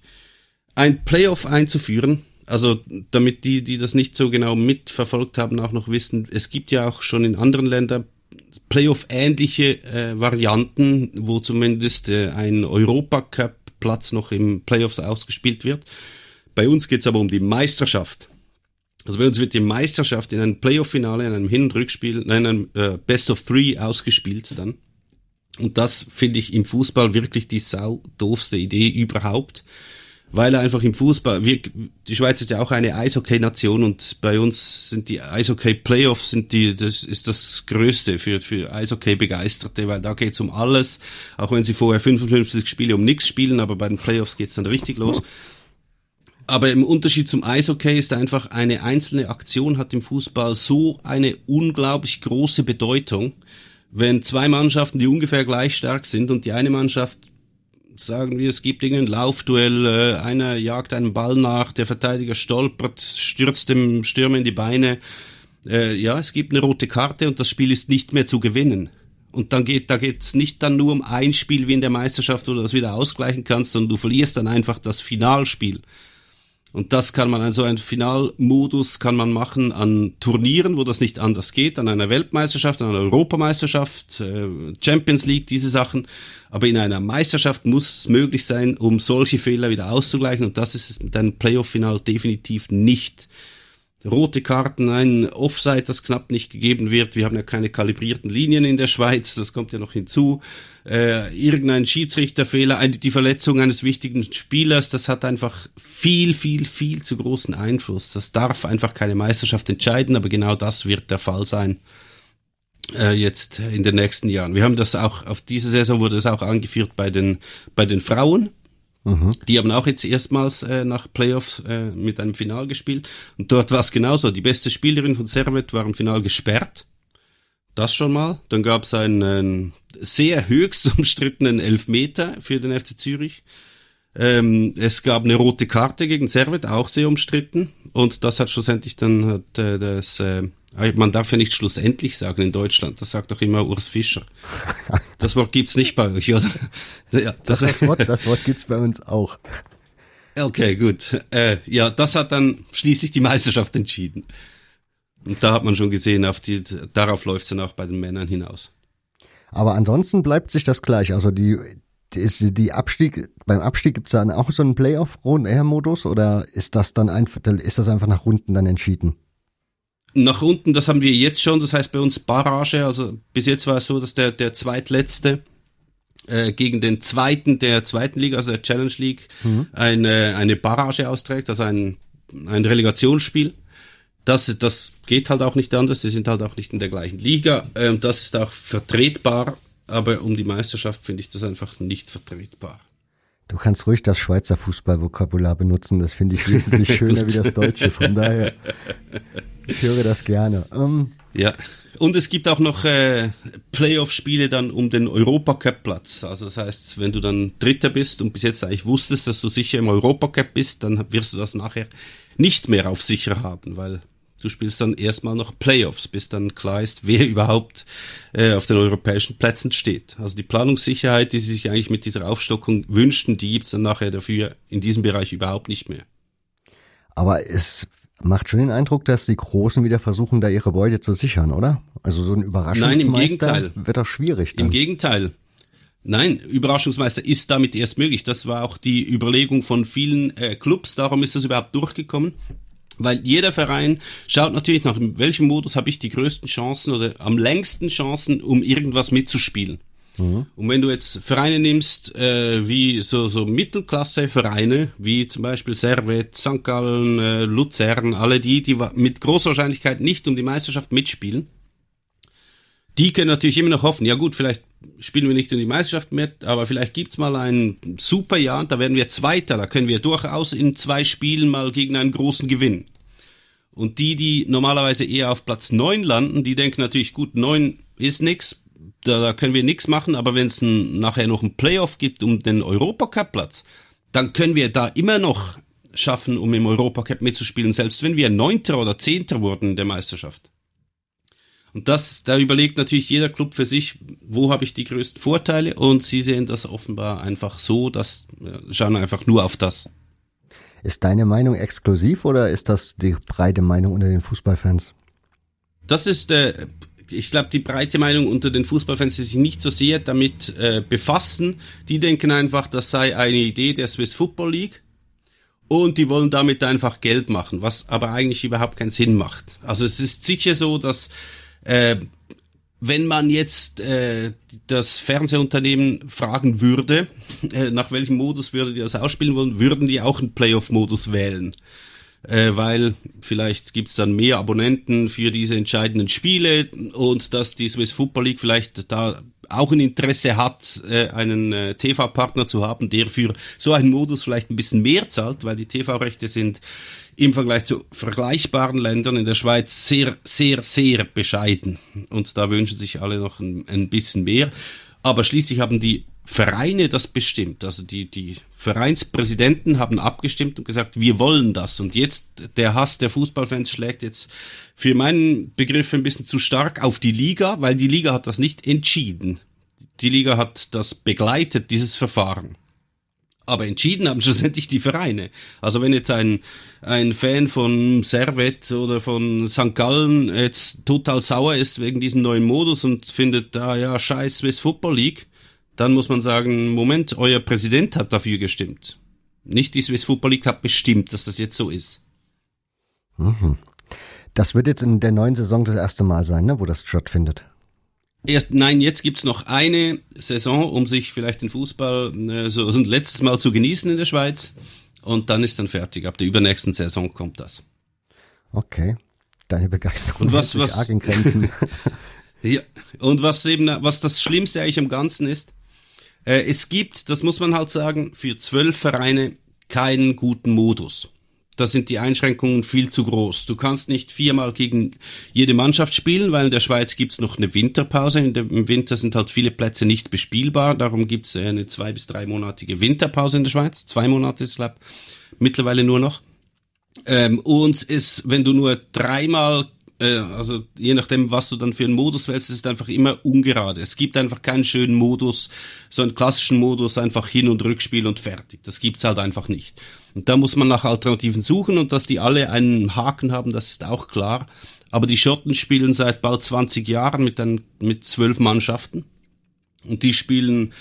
Ein Playoff einzuführen, Also damit die, die das nicht so genau mitverfolgt haben, auch noch wissen, es gibt ja auch schon in anderen Ländern Playoff-ähnliche äh, Varianten, wo zumindest äh, ein Europacup-Platz noch im Playoffs ausgespielt wird. Bei uns geht's aber um die Meisterschaft. Also bei uns wird die Meisterschaft in einem Playoff-Finale, in einem Hin- und Rückspiel, in einem äh, Best of Three ausgespielt dann. Und das finde ich im Fußball wirklich die sau doofste Idee überhaupt weil er einfach im Fußball, wir, die Schweiz ist ja auch eine Eishockey-Nation und bei uns sind die Eishockey-Playoffs sind die, das ist das Größte für, für Eishockey-Begeisterte, weil da geht's um alles, auch wenn sie vorher 55 Spiele um nichts spielen, aber bei den Playoffs geht's dann richtig los. Aber im Unterschied zum Eishockey ist einfach eine einzelne Aktion hat im Fußball so eine unglaublich große Bedeutung. Wenn zwei Mannschaften, die ungefähr gleich stark sind und die eine Mannschaft sagen wir, es gibt irgendein Laufduell, äh, einer jagt einen Ball nach, der Verteidiger stolpert, stürzt dem Stürmer in die Beine. Äh, ja, es gibt eine rote Karte und das Spiel ist nicht mehr zu gewinnen. Und dann geht, da geht's nicht dann nur um ein Spiel wie in der Meisterschaft, wo du das wieder ausgleichen kannst, sondern du verlierst dann einfach das Finalspiel. Und das kann man, also ein Finalmodus kann man machen an Turnieren, wo das nicht anders geht, an einer Weltmeisterschaft, an einer Europameisterschaft, äh, Champions League, diese Sachen. Aber in einer Meisterschaft muss es möglich sein, um solche Fehler wieder auszugleichen. Und das ist es mit einem Playoff-Final definitiv nicht rote Karten, ein Offside, das knapp nicht gegeben wird. Wir haben ja keine kalibrierten Linien in der Schweiz, das kommt ja noch hinzu. Äh, irgendein Schiedsrichterfehler, eine, die Verletzung eines wichtigen Spielers, das hat einfach viel, viel, viel zu großen Einfluss. Das darf einfach keine Meisterschaft entscheiden, aber genau das wird der Fall sein äh, jetzt in den nächsten Jahren. Wir haben das auch, auf diese Saison wurde es auch angeführt bei den, bei den Frauen. Mhm. Die haben auch jetzt erstmals äh, nach Playoffs äh, mit einem Final gespielt. Und dort war es genauso. Die beste Spielerin von Servet war im Final gesperrt. Das schon mal. Dann gab es einen sehr höchst umstrittenen Elfmeter für den FC Zürich. Ähm, es gab eine rote Karte gegen Servet, auch sehr umstritten. Und das hat schlussendlich dann hat, äh, das äh, man darf ja nicht schlussendlich sagen in Deutschland, das sagt doch immer Urs Fischer. Das Wort gibt's nicht bei euch, oder?
Ja, das, das, Wort, das Wort gibt's bei uns auch.
Okay, gut. Äh, ja, das hat dann schließlich die Meisterschaft entschieden. Und da hat man schon gesehen, auf die, darauf läuft's dann auch bei den Männern hinaus.
Aber ansonsten bleibt sich das gleich. Also die, die, die Abstieg, beim Abstieg gibt's dann auch so einen Playoff-Modus oder ist das dann einfach, ist das einfach nach Runden dann entschieden?
nach unten, das haben wir jetzt schon, das heißt bei uns Barrage, also bis jetzt war es so, dass der, der zweitletzte äh, gegen den zweiten der zweiten Liga, also der Challenge League, mhm. eine, eine Barrage austrägt, also ein, ein Relegationsspiel. Das, das geht halt auch nicht anders, die sind halt auch nicht in der gleichen Liga. Ähm, das ist auch vertretbar, aber um die Meisterschaft finde ich das einfach nicht vertretbar.
Du kannst ruhig das Schweizer Fußballvokabular benutzen, das finde ich wesentlich schöner wie das Deutsche, von daher. Ich höre das gerne.
Um, ja. Und es gibt auch noch äh, Playoff-Spiele dann um den Europacup-Platz. Also das heißt, wenn du dann Dritter bist und bis jetzt eigentlich wusstest, dass du sicher im Europacup bist, dann wirst du das nachher nicht mehr auf sicher haben, weil du spielst dann erstmal noch Playoffs, bis dann klar ist, wer überhaupt äh, auf den europäischen Plätzen steht. Also die Planungssicherheit, die sie sich eigentlich mit dieser Aufstockung wünschten, die gibt's dann nachher dafür in diesem Bereich überhaupt nicht mehr.
Aber es macht schon den Eindruck, dass die Großen wieder versuchen, da ihre Beute zu sichern, oder? Also so ein Überraschungsmeister Nein, im Gegenteil. wird doch schwierig.
Dann. Im Gegenteil. Nein, Überraschungsmeister ist damit erst möglich. Das war auch die Überlegung von vielen äh, Clubs. Darum ist das überhaupt durchgekommen. Weil jeder Verein schaut natürlich nach, in welchem Modus habe ich die größten Chancen oder am längsten Chancen, um irgendwas mitzuspielen. Mhm. Und wenn du jetzt Vereine nimmst, äh, wie so, so Mittelklasse-Vereine, wie zum Beispiel Servet, St. Gallen, äh, Luzern, alle die, die mit großer Wahrscheinlichkeit nicht um die Meisterschaft mitspielen, die können natürlich immer noch hoffen, ja gut, vielleicht spielen wir nicht um die Meisterschaft mit, aber vielleicht gibt's mal ein super Jahr und da werden wir Zweiter, da können wir durchaus in zwei Spielen mal gegen einen großen gewinnen. Und die, die normalerweise eher auf Platz neun landen, die denken natürlich, gut, neun ist nix, da, da können wir nichts machen, aber wenn es nachher noch ein Playoff gibt um den Europacup-Platz, dann können wir da immer noch schaffen, um im Europacup mitzuspielen, selbst wenn wir Neunter oder Zehnter wurden in der Meisterschaft. Und das, da überlegt natürlich jeder Club für sich, wo habe ich die größten Vorteile und sie sehen das offenbar einfach so, dass schauen einfach nur auf das.
Ist deine Meinung exklusiv oder ist das die breite Meinung unter den Fußballfans?
Das ist, äh, ich glaube, die breite Meinung unter den Fußballfans, die sich nicht so sehr damit äh, befassen, die denken einfach, das sei eine Idee der Swiss Football League und die wollen damit einfach Geld machen, was aber eigentlich überhaupt keinen Sinn macht. Also es ist sicher so, dass äh, wenn man jetzt äh, das Fernsehunternehmen fragen würde, äh, nach welchem Modus würde die das ausspielen wollen, würden die auch einen Playoff-Modus wählen. Äh, weil vielleicht gibt's dann mehr Abonnenten für diese entscheidenden Spiele und dass die Swiss Football League vielleicht da auch ein Interesse hat, äh, einen äh, TV-Partner zu haben, der für so einen Modus vielleicht ein bisschen mehr zahlt, weil die TV-Rechte sind im Vergleich zu vergleichbaren Ländern in der Schweiz sehr, sehr, sehr bescheiden. Und da wünschen sich alle noch ein, ein bisschen mehr. Aber schließlich haben die Vereine das bestimmt. Also die, die Vereinspräsidenten haben abgestimmt und gesagt, wir wollen das. Und jetzt der Hass der Fußballfans schlägt jetzt für meinen Begriff ein bisschen zu stark auf die Liga, weil die Liga hat das nicht entschieden. Die Liga hat das begleitet, dieses Verfahren. Aber entschieden haben schlussendlich die Vereine. Also wenn jetzt ein, ein Fan von Servet oder von St. Gallen jetzt total sauer ist wegen diesem neuen Modus und findet da, ja, scheiß Swiss Football League, dann muss man sagen, Moment, euer Präsident hat dafür gestimmt. Nicht die Swiss Football League hat bestimmt, dass das jetzt so ist.
Mhm. Das wird jetzt in der neuen Saison das erste Mal sein, ne, wo das stattfindet.
Erst, nein, jetzt gibt's noch eine Saison, um sich vielleicht den Fußball äh, so, so ein letztes Mal zu genießen in der Schweiz. Und dann ist dann fertig. Ab der übernächsten Saison kommt das.
Okay. Deine Begeisterung
und was, was,
arg in Grenzen.
ja, und was eben, was das Schlimmste eigentlich am Ganzen ist, äh, es gibt, das muss man halt sagen, für zwölf Vereine keinen guten Modus da sind die Einschränkungen viel zu groß. Du kannst nicht viermal gegen jede Mannschaft spielen, weil in der Schweiz gibt's noch eine Winterpause. Im Winter sind halt viele Plätze nicht bespielbar. Darum gibt's eine zwei- bis dreimonatige Winterpause in der Schweiz. Zwei Monate ist, glaube mittlerweile nur noch. Ähm, und es, wenn du nur dreimal äh, also je nachdem, was du dann für einen Modus wählst, ist es einfach immer ungerade. Es gibt einfach keinen schönen Modus, so einen klassischen Modus, einfach Hin- und Rückspiel und fertig. Das gibt's halt einfach nicht. Und da muss man nach Alternativen suchen und dass die alle einen Haken haben, das ist auch klar. Aber die Schotten spielen seit bald 20 Jahren mit, ein, mit zwölf Mannschaften. Und die spielen,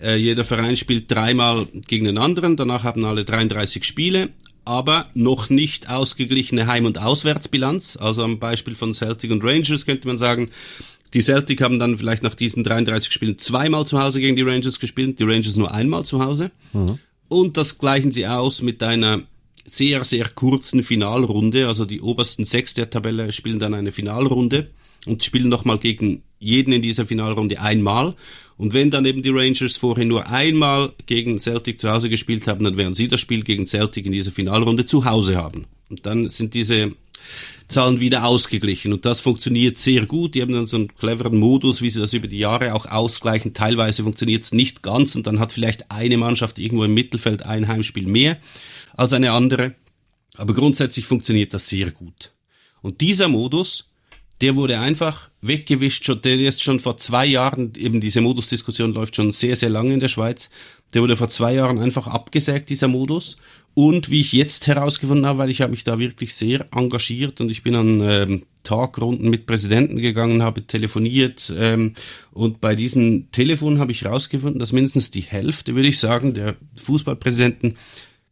äh, jeder Verein spielt dreimal gegen den anderen, danach haben alle 33 Spiele, aber noch nicht ausgeglichene Heim- und Auswärtsbilanz. Also am Beispiel von Celtic und Rangers könnte man sagen, die Celtic haben dann vielleicht nach diesen 33 Spielen zweimal zu Hause gegen die Rangers gespielt, die Rangers nur einmal zu Hause. Mhm. Und das gleichen sie aus mit einer sehr, sehr kurzen Finalrunde. Also die obersten sechs der Tabelle spielen dann eine Finalrunde und spielen nochmal gegen jeden in dieser Finalrunde einmal. Und wenn dann eben die Rangers vorher nur einmal gegen Celtic zu Hause gespielt haben, dann werden sie das Spiel gegen Celtic in dieser Finalrunde zu Hause haben. Und dann sind diese Zahlen wieder ausgeglichen. Und das funktioniert sehr gut. Die haben dann so einen cleveren Modus, wie sie das über die Jahre auch ausgleichen. Teilweise funktioniert es nicht ganz und dann hat vielleicht eine Mannschaft irgendwo im Mittelfeld ein Heimspiel mehr als eine andere. Aber grundsätzlich funktioniert das sehr gut. Und dieser Modus der wurde einfach weggewischt, schon, der ist schon vor zwei Jahren, eben diese Modusdiskussion läuft schon sehr, sehr lange in der Schweiz, der wurde vor zwei Jahren einfach abgesägt, dieser Modus. Und wie ich jetzt herausgefunden habe, weil ich habe mich da wirklich sehr engagiert und ich bin an ähm, Tagrunden mit Präsidenten gegangen, habe telefoniert ähm, und bei diesen Telefonen habe ich herausgefunden, dass mindestens die Hälfte, würde ich sagen, der Fußballpräsidenten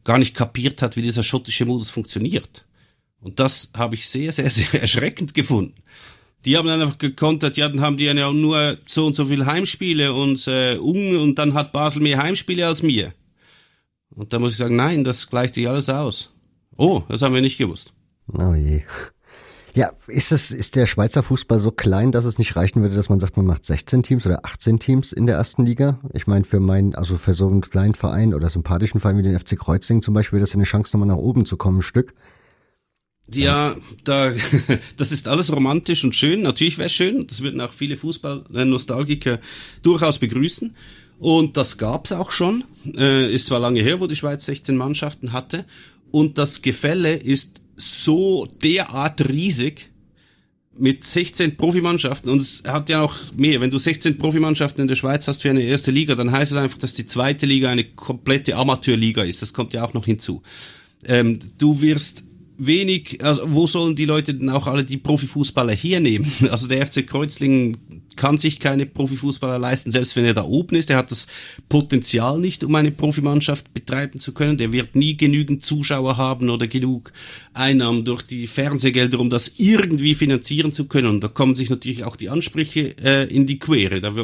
gar nicht kapiert hat, wie dieser schottische Modus funktioniert. Und das habe ich sehr, sehr, sehr erschreckend gefunden. Die haben dann einfach gekontert, ja, dann haben die ja nur so und so viele Heimspiele und, äh, und dann hat Basel mehr Heimspiele als mir. Und da muss ich sagen, nein, das gleicht sich alles aus. Oh, das haben wir nicht gewusst.
Oh je. Ja, ist es, ist der Schweizer Fußball so klein, dass es nicht reichen würde, dass man sagt, man macht 16 Teams oder 18 Teams in der ersten Liga? Ich meine, für meinen, also für so einen kleinen Verein oder sympathischen Verein wie den FC Kreuzing zum Beispiel, das eine Chance, nochmal nach oben zu kommen, ein Stück.
Ja, da, das ist alles romantisch und schön. Natürlich wäre schön. Das würden auch viele Fußball-Nostalgiker durchaus begrüßen. Und das gab's auch schon. Äh, ist zwar lange her, wo die Schweiz 16 Mannschaften hatte. Und das Gefälle ist so derart riesig mit 16 Profimannschaften. Und es hat ja noch mehr. Wenn du 16 Profimannschaften in der Schweiz hast für eine erste Liga, dann heißt es einfach, dass die zweite Liga eine komplette Amateurliga ist. Das kommt ja auch noch hinzu. Ähm, du wirst wenig, also wo sollen die Leute denn auch alle die Profifußballer hernehmen? Also der FC Kreuzlingen kann sich keine Profifußballer leisten, selbst wenn er da oben ist. Er hat das Potenzial nicht, um eine Profimannschaft betreiben zu können. Der wird nie genügend Zuschauer haben oder genug Einnahmen durch die Fernsehgelder, um das irgendwie finanzieren zu können. Und da kommen sich natürlich auch die Ansprüche äh, in die Quere. Da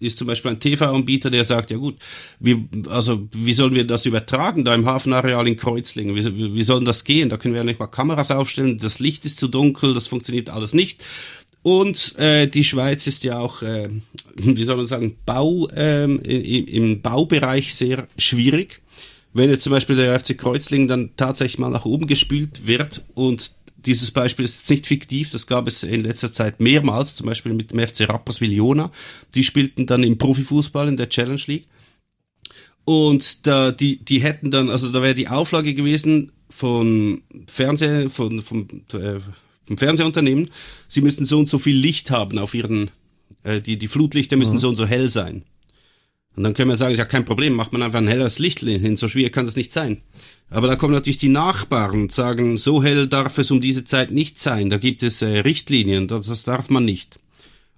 ist zum Beispiel ein TV-Anbieter, der sagt, ja gut, wie, also wie sollen wir das übertragen da im Hafenareal in Kreuzlingen? Wie, wie soll das gehen? Da können wir ja nicht mal Kameras aufstellen, das Licht ist zu dunkel, das funktioniert alles nicht. Und äh, die Schweiz ist ja auch, äh, wie soll man sagen, Bau, ähm, im, im Baubereich sehr schwierig. Wenn jetzt zum Beispiel der FC Kreuzlingen dann tatsächlich mal nach oben gespült wird und dieses Beispiel ist nicht fiktiv, das gab es in letzter Zeit mehrmals, zum Beispiel mit dem FC Rapperswil Jona. Die spielten dann im Profifußball in der Challenge League. Und da, die, die hätten dann, also da wäre die Auflage gewesen von Fernseh, von, vom, äh, vom Fernsehunternehmen, sie müssten so und so viel Licht haben auf ihren, äh, die, die Flutlichter müssen mhm. so und so hell sein. Und dann können wir sagen, ja kein Problem, macht man einfach ein helles Licht hin, so schwierig kann das nicht sein. Aber da kommen natürlich die Nachbarn und sagen, so hell darf es um diese Zeit nicht sein, da gibt es äh, Richtlinien, das, das darf man nicht.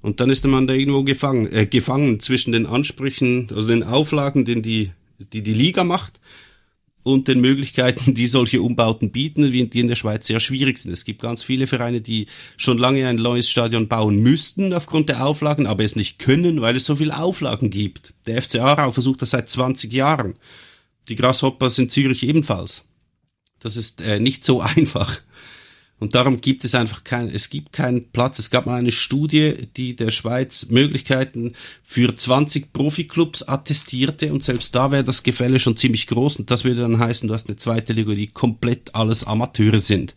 Und dann ist man da irgendwo gefangen, äh, gefangen zwischen den Ansprüchen, also den Auflagen, den die, die die Liga macht und den Möglichkeiten, die solche Umbauten bieten, die in der Schweiz sehr schwierig sind. Es gibt ganz viele Vereine, die schon lange ein neues Stadion bauen müssten aufgrund der Auflagen, aber es nicht können, weil es so viele Auflagen gibt. Der FC Aarau versucht das seit 20 Jahren. Die Grasshoppers in Zürich ebenfalls. Das ist äh, nicht so einfach. Und darum gibt es einfach kein, es gibt keinen Platz. Es gab mal eine Studie, die der Schweiz Möglichkeiten für 20 Profiklubs attestierte und selbst da wäre das Gefälle schon ziemlich groß und das würde dann heißen, du hast eine zweite Liga, die komplett alles Amateure sind.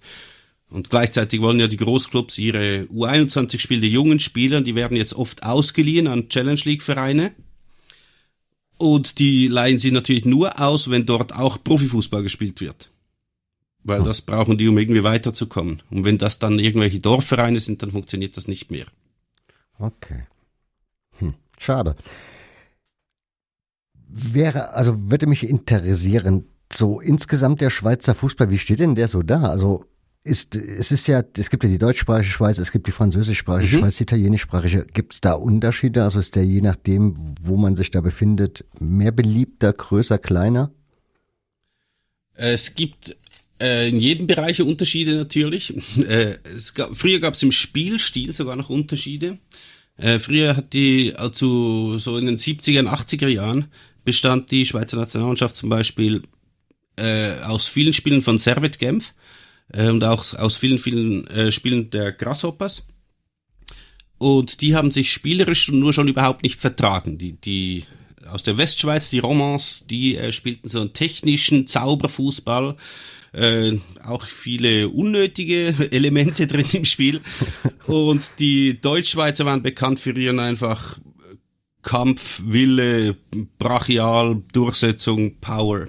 Und gleichzeitig wollen ja die Großclubs ihre U21-Spiele der jungen Spieler, die werden jetzt oft ausgeliehen an Challenge League Vereine. Und die leihen sie natürlich nur aus, wenn dort auch Profifußball gespielt wird weil das brauchen die, um irgendwie weiterzukommen. Und wenn das dann irgendwelche Dorfvereine sind, dann funktioniert das nicht mehr.
Okay. Hm, schade. Wäre, also würde mich interessieren, so insgesamt der Schweizer Fußball, wie steht denn der so da? Also ist, es ist ja, es gibt ja die deutschsprachige Schweiz, es gibt die französischsprachige mhm. Schweiz, die italienischsprachige. Gibt es da Unterschiede? Also ist der je nachdem, wo man sich da befindet, mehr beliebter, größer, kleiner?
Es gibt in jedem Bereich Unterschiede natürlich. Äh, gab, früher gab es im Spielstil sogar noch Unterschiede. Äh, früher hat die, also so in den 70er, 80er Jahren, bestand die Schweizer Nationalmannschaft zum Beispiel äh, aus vielen Spielen von Servet Genf äh, und auch aus vielen, vielen äh, Spielen der Grasshoppers. Und die haben sich spielerisch nur schon überhaupt nicht vertragen. Die, die aus der Westschweiz, die Romans, die äh, spielten so einen technischen Zauberfußball äh, auch viele unnötige Elemente drin im Spiel. Und die Deutschschweizer waren bekannt für ihren einfach Kampf, Wille, Brachial, Durchsetzung, Power.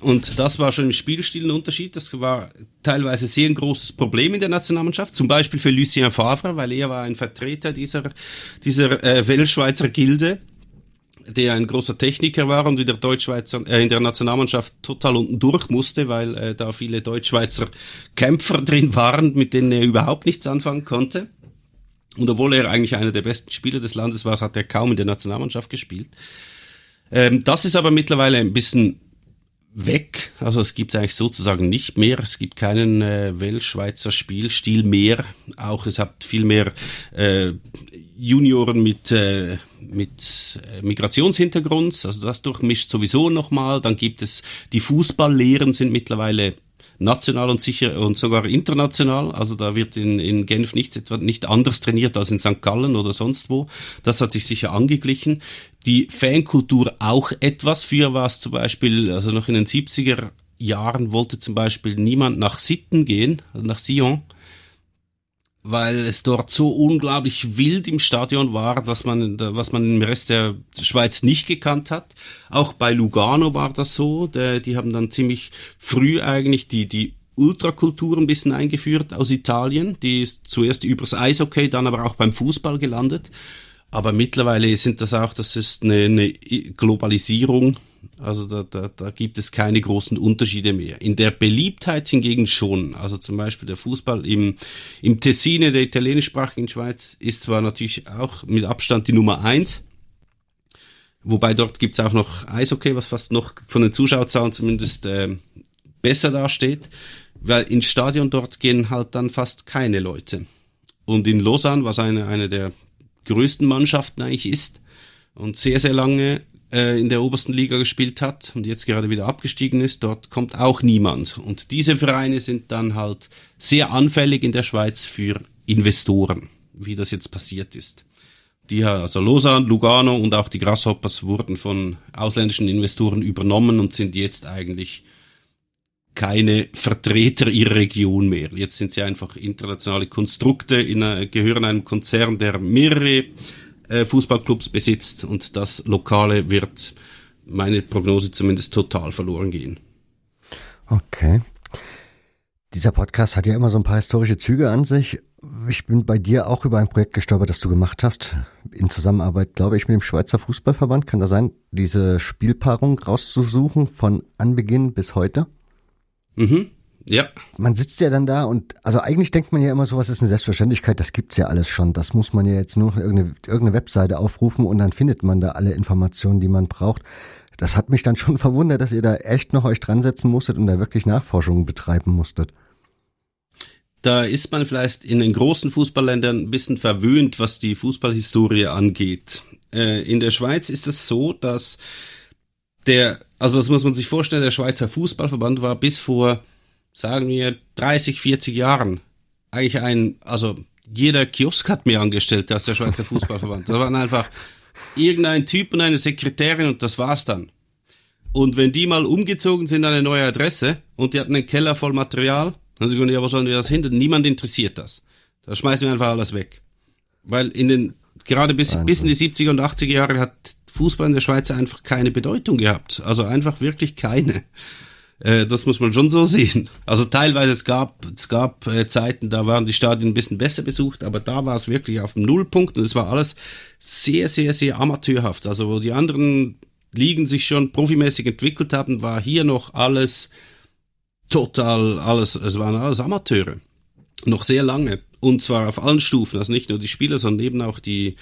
Und das war schon im Spielstil ein Unterschied. Das war teilweise sehr ein großes Problem in der Nationalmannschaft. Zum Beispiel für Lucien Favre, weil er war ein Vertreter dieser, dieser äh, Weltschweizer Gilde der ein großer Techniker war und in der Deutschschweizer, äh, in der Nationalmannschaft total unten durch musste, weil äh, da viele Deutschschweizer Kämpfer drin waren, mit denen er überhaupt nichts anfangen konnte. Und obwohl er eigentlich einer der besten Spieler des Landes war, hat er kaum in der Nationalmannschaft gespielt. Ähm, das ist aber mittlerweile ein bisschen weg. Also es gibt eigentlich sozusagen nicht mehr. Es gibt keinen äh, Weltschweizer Spielstil mehr. Auch es hat viel mehr äh, Junioren mit, äh, mit äh, Migrationshintergrund. Also das durchmischt sowieso nochmal. Dann gibt es die Fußballlehren sind mittlerweile national und sicher und sogar international. Also da wird in, in Genf nichts etwa nicht anders trainiert als in St. Gallen oder sonst wo. Das hat sich sicher angeglichen. Die Fankultur auch etwas für was zum Beispiel, also noch in den 70er Jahren wollte zum Beispiel niemand nach Sitten gehen, also nach Sion weil es dort so unglaublich wild im Stadion war, dass man, was man im Rest der Schweiz nicht gekannt hat. Auch bei Lugano war das so. Der, die haben dann ziemlich früh eigentlich die, die Ultrakultur ein bisschen eingeführt aus Italien. Die ist zuerst übers Eishockey, dann aber auch beim Fußball gelandet. Aber mittlerweile sind das auch, das ist eine, eine Globalisierung. Also da, da, da gibt es keine großen Unterschiede mehr. In der Beliebtheit hingegen schon. Also zum Beispiel der Fußball im, im Tessine der italienischsprachigen Schweiz ist zwar natürlich auch mit Abstand die Nummer eins, wobei dort gibt's auch noch Eishockey, was fast noch von den Zuschauerzahlen zumindest äh, besser dasteht, weil ins Stadion dort gehen halt dann fast keine Leute. Und in Lausanne, was eine, eine der größten Mannschaften eigentlich ist und sehr, sehr lange äh, in der obersten Liga gespielt hat und jetzt gerade wieder abgestiegen ist, dort kommt auch niemand. Und diese Vereine sind dann halt sehr anfällig in der Schweiz für Investoren, wie das jetzt passiert ist. Die, also Lausanne, Lugano und auch die Grasshoppers wurden von ausländischen Investoren übernommen und sind jetzt eigentlich keine Vertreter ihrer Region mehr. Jetzt sind sie einfach internationale Konstrukte, in, einer, gehören einem Konzern, der mehrere äh, Fußballclubs besitzt und das Lokale wird, meine Prognose zumindest, total verloren gehen.
Okay. Dieser Podcast hat ja immer so ein paar historische Züge an sich. Ich bin bei dir auch über ein Projekt gestolpert, das du gemacht hast, in Zusammenarbeit, glaube ich, mit dem Schweizer Fußballverband. Kann das sein, diese Spielpaarung rauszusuchen von Anbeginn bis heute?
Mhm. Ja.
Man sitzt ja dann da und also eigentlich denkt man ja immer, sowas ist eine Selbstverständlichkeit, das gibt's ja alles schon. Das muss man ja jetzt nur irgendeine, irgendeine Webseite aufrufen und dann findet man da alle Informationen, die man braucht. Das hat mich dann schon verwundert, dass ihr da echt noch euch dran setzen musstet und da wirklich Nachforschungen betreiben musstet.
Da ist man vielleicht in den großen Fußballländern ein bisschen verwöhnt, was die Fußballhistorie angeht. Äh, in der Schweiz ist es so, dass der, also das muss man sich vorstellen, der Schweizer Fußballverband war bis vor, sagen wir, 30, 40 Jahren eigentlich ein, also jeder Kiosk hat mir angestellt, das der Schweizer Fußballverband. Da waren einfach irgendein Typ und eine Sekretärin und das war's dann. Und wenn die mal umgezogen sind an eine neue Adresse und die hatten einen Keller voll Material, dann sagen die, ja, wo sollen wir das hin? Niemand interessiert das. Da schmeißen wir einfach alles weg. Weil in den, gerade bis, bis in die 70er und 80er Jahre hat Fußball in der Schweiz einfach keine Bedeutung gehabt. Also einfach wirklich keine. Äh, das muss man schon so sehen. Also teilweise es gab es gab äh, Zeiten, da waren die Stadien ein bisschen besser besucht, aber da war es wirklich auf dem Nullpunkt und es war alles sehr sehr sehr amateurhaft. Also wo die anderen Ligen sich schon profimäßig entwickelt haben, war hier noch alles total alles. Es waren alles Amateure noch sehr lange und zwar auf allen Stufen. Also nicht nur die Spieler, sondern eben auch die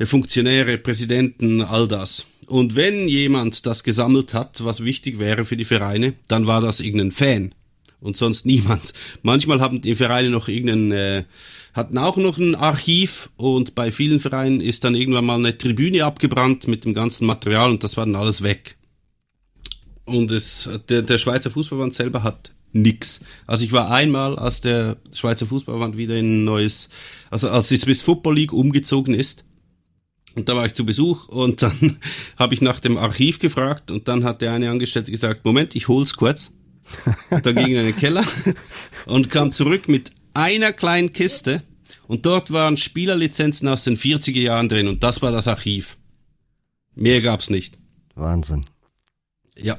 Funktionäre, Präsidenten, all das. Und wenn jemand das gesammelt hat, was wichtig wäre für die Vereine, dann war das irgendein Fan und sonst niemand. Manchmal haben die Vereine noch irgendeinen, äh, hatten auch noch ein Archiv und bei vielen Vereinen ist dann irgendwann mal eine Tribüne abgebrannt mit dem ganzen Material und das war dann alles weg. Und es, der, der Schweizer Fußballband selber hat nix. Also ich war einmal, als der Schweizer Fußballband wieder in ein neues, also als die Swiss Football League umgezogen ist, und da war ich zu Besuch und dann habe ich nach dem Archiv gefragt und dann hat der eine Angestellte gesagt, Moment, ich hol's kurz. Und dann ging in den Keller und kam zurück mit einer kleinen Kiste und dort waren Spielerlizenzen aus den 40er Jahren drin und das war das Archiv. Mehr gab's nicht.
Wahnsinn.
Ja.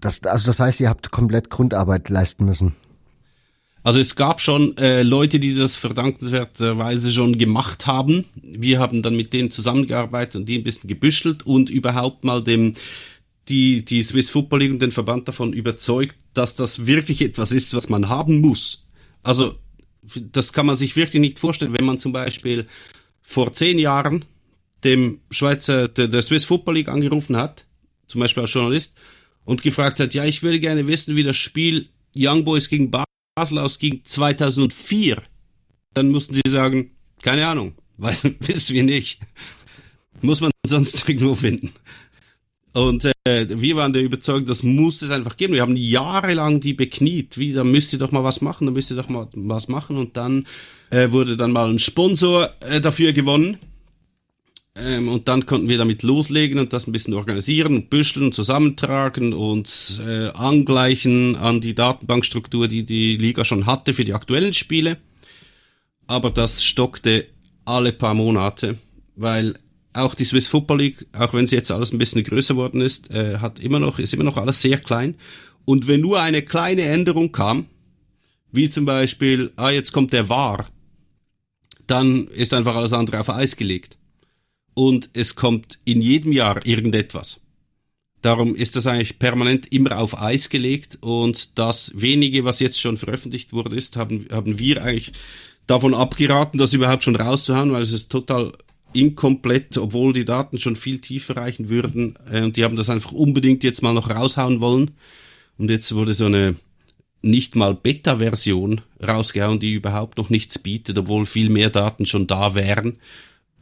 Das, also das heißt, ihr habt komplett Grundarbeit leisten müssen.
Also es gab schon äh, Leute, die das verdankenswerterweise schon gemacht haben. Wir haben dann mit denen zusammengearbeitet und die ein bisschen gebüschelt und überhaupt mal dem die, die Swiss Football League und den Verband davon überzeugt, dass das wirklich etwas ist, was man haben muss. Also das kann man sich wirklich nicht vorstellen, wenn man zum Beispiel vor zehn Jahren dem Schweizer, der, der Swiss Football League angerufen hat, zum Beispiel als Journalist, und gefragt hat, ja, ich würde gerne wissen, wie das Spiel Young Boys gegen Bar Basel ausging 2004, dann mussten sie sagen, keine Ahnung, weiß, wissen wir nicht. Muss man sonst irgendwo finden. Und äh, wir waren der Überzeugung, das muss es einfach geben. Wir haben jahrelang die bekniet. Wie, da müsst ihr doch mal was machen, da müsst ihr doch mal was machen. Und dann äh, wurde dann mal ein Sponsor äh, dafür gewonnen. Ähm, und dann konnten wir damit loslegen und das ein bisschen organisieren büscheln zusammentragen und äh, angleichen an die Datenbankstruktur, die die Liga schon hatte für die aktuellen Spiele. Aber das stockte alle paar Monate, weil auch die Swiss Football League, auch wenn sie jetzt alles ein bisschen größer worden ist, äh, hat immer noch, ist immer noch alles sehr klein. Und wenn nur eine kleine Änderung kam, wie zum Beispiel, ah, jetzt kommt der VAR, dann ist einfach alles andere auf Eis gelegt. Und es kommt in jedem Jahr irgendetwas. Darum ist das eigentlich permanent immer auf Eis gelegt und das wenige, was jetzt schon veröffentlicht wurde, ist, haben, haben wir eigentlich davon abgeraten, das überhaupt schon rauszuhauen, weil es ist total inkomplett, obwohl die Daten schon viel tiefer reichen würden. Äh, und die haben das einfach unbedingt jetzt mal noch raushauen wollen. Und jetzt wurde so eine nicht mal Beta-Version rausgehauen, die überhaupt noch nichts bietet, obwohl viel mehr Daten schon da wären.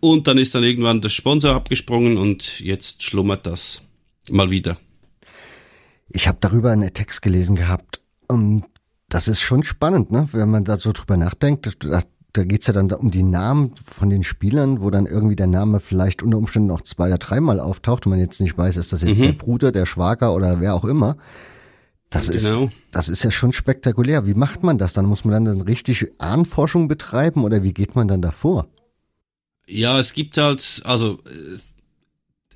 Und dann ist dann irgendwann der Sponsor abgesprungen und jetzt schlummert das mal wieder.
Ich habe darüber einen Text gelesen gehabt. Und das ist schon spannend, ne? wenn man da so drüber nachdenkt. Da, da geht's ja dann um die Namen von den Spielern, wo dann irgendwie der Name vielleicht unter Umständen noch zwei oder dreimal auftaucht und man jetzt nicht weiß, ist das jetzt mhm. der Bruder, der Schwager oder wer auch immer. Das genau. ist, das ist ja schon spektakulär. Wie macht man das? Dann muss man dann richtig Ahnforschung betreiben oder wie geht man dann davor?
Ja, es gibt halt, also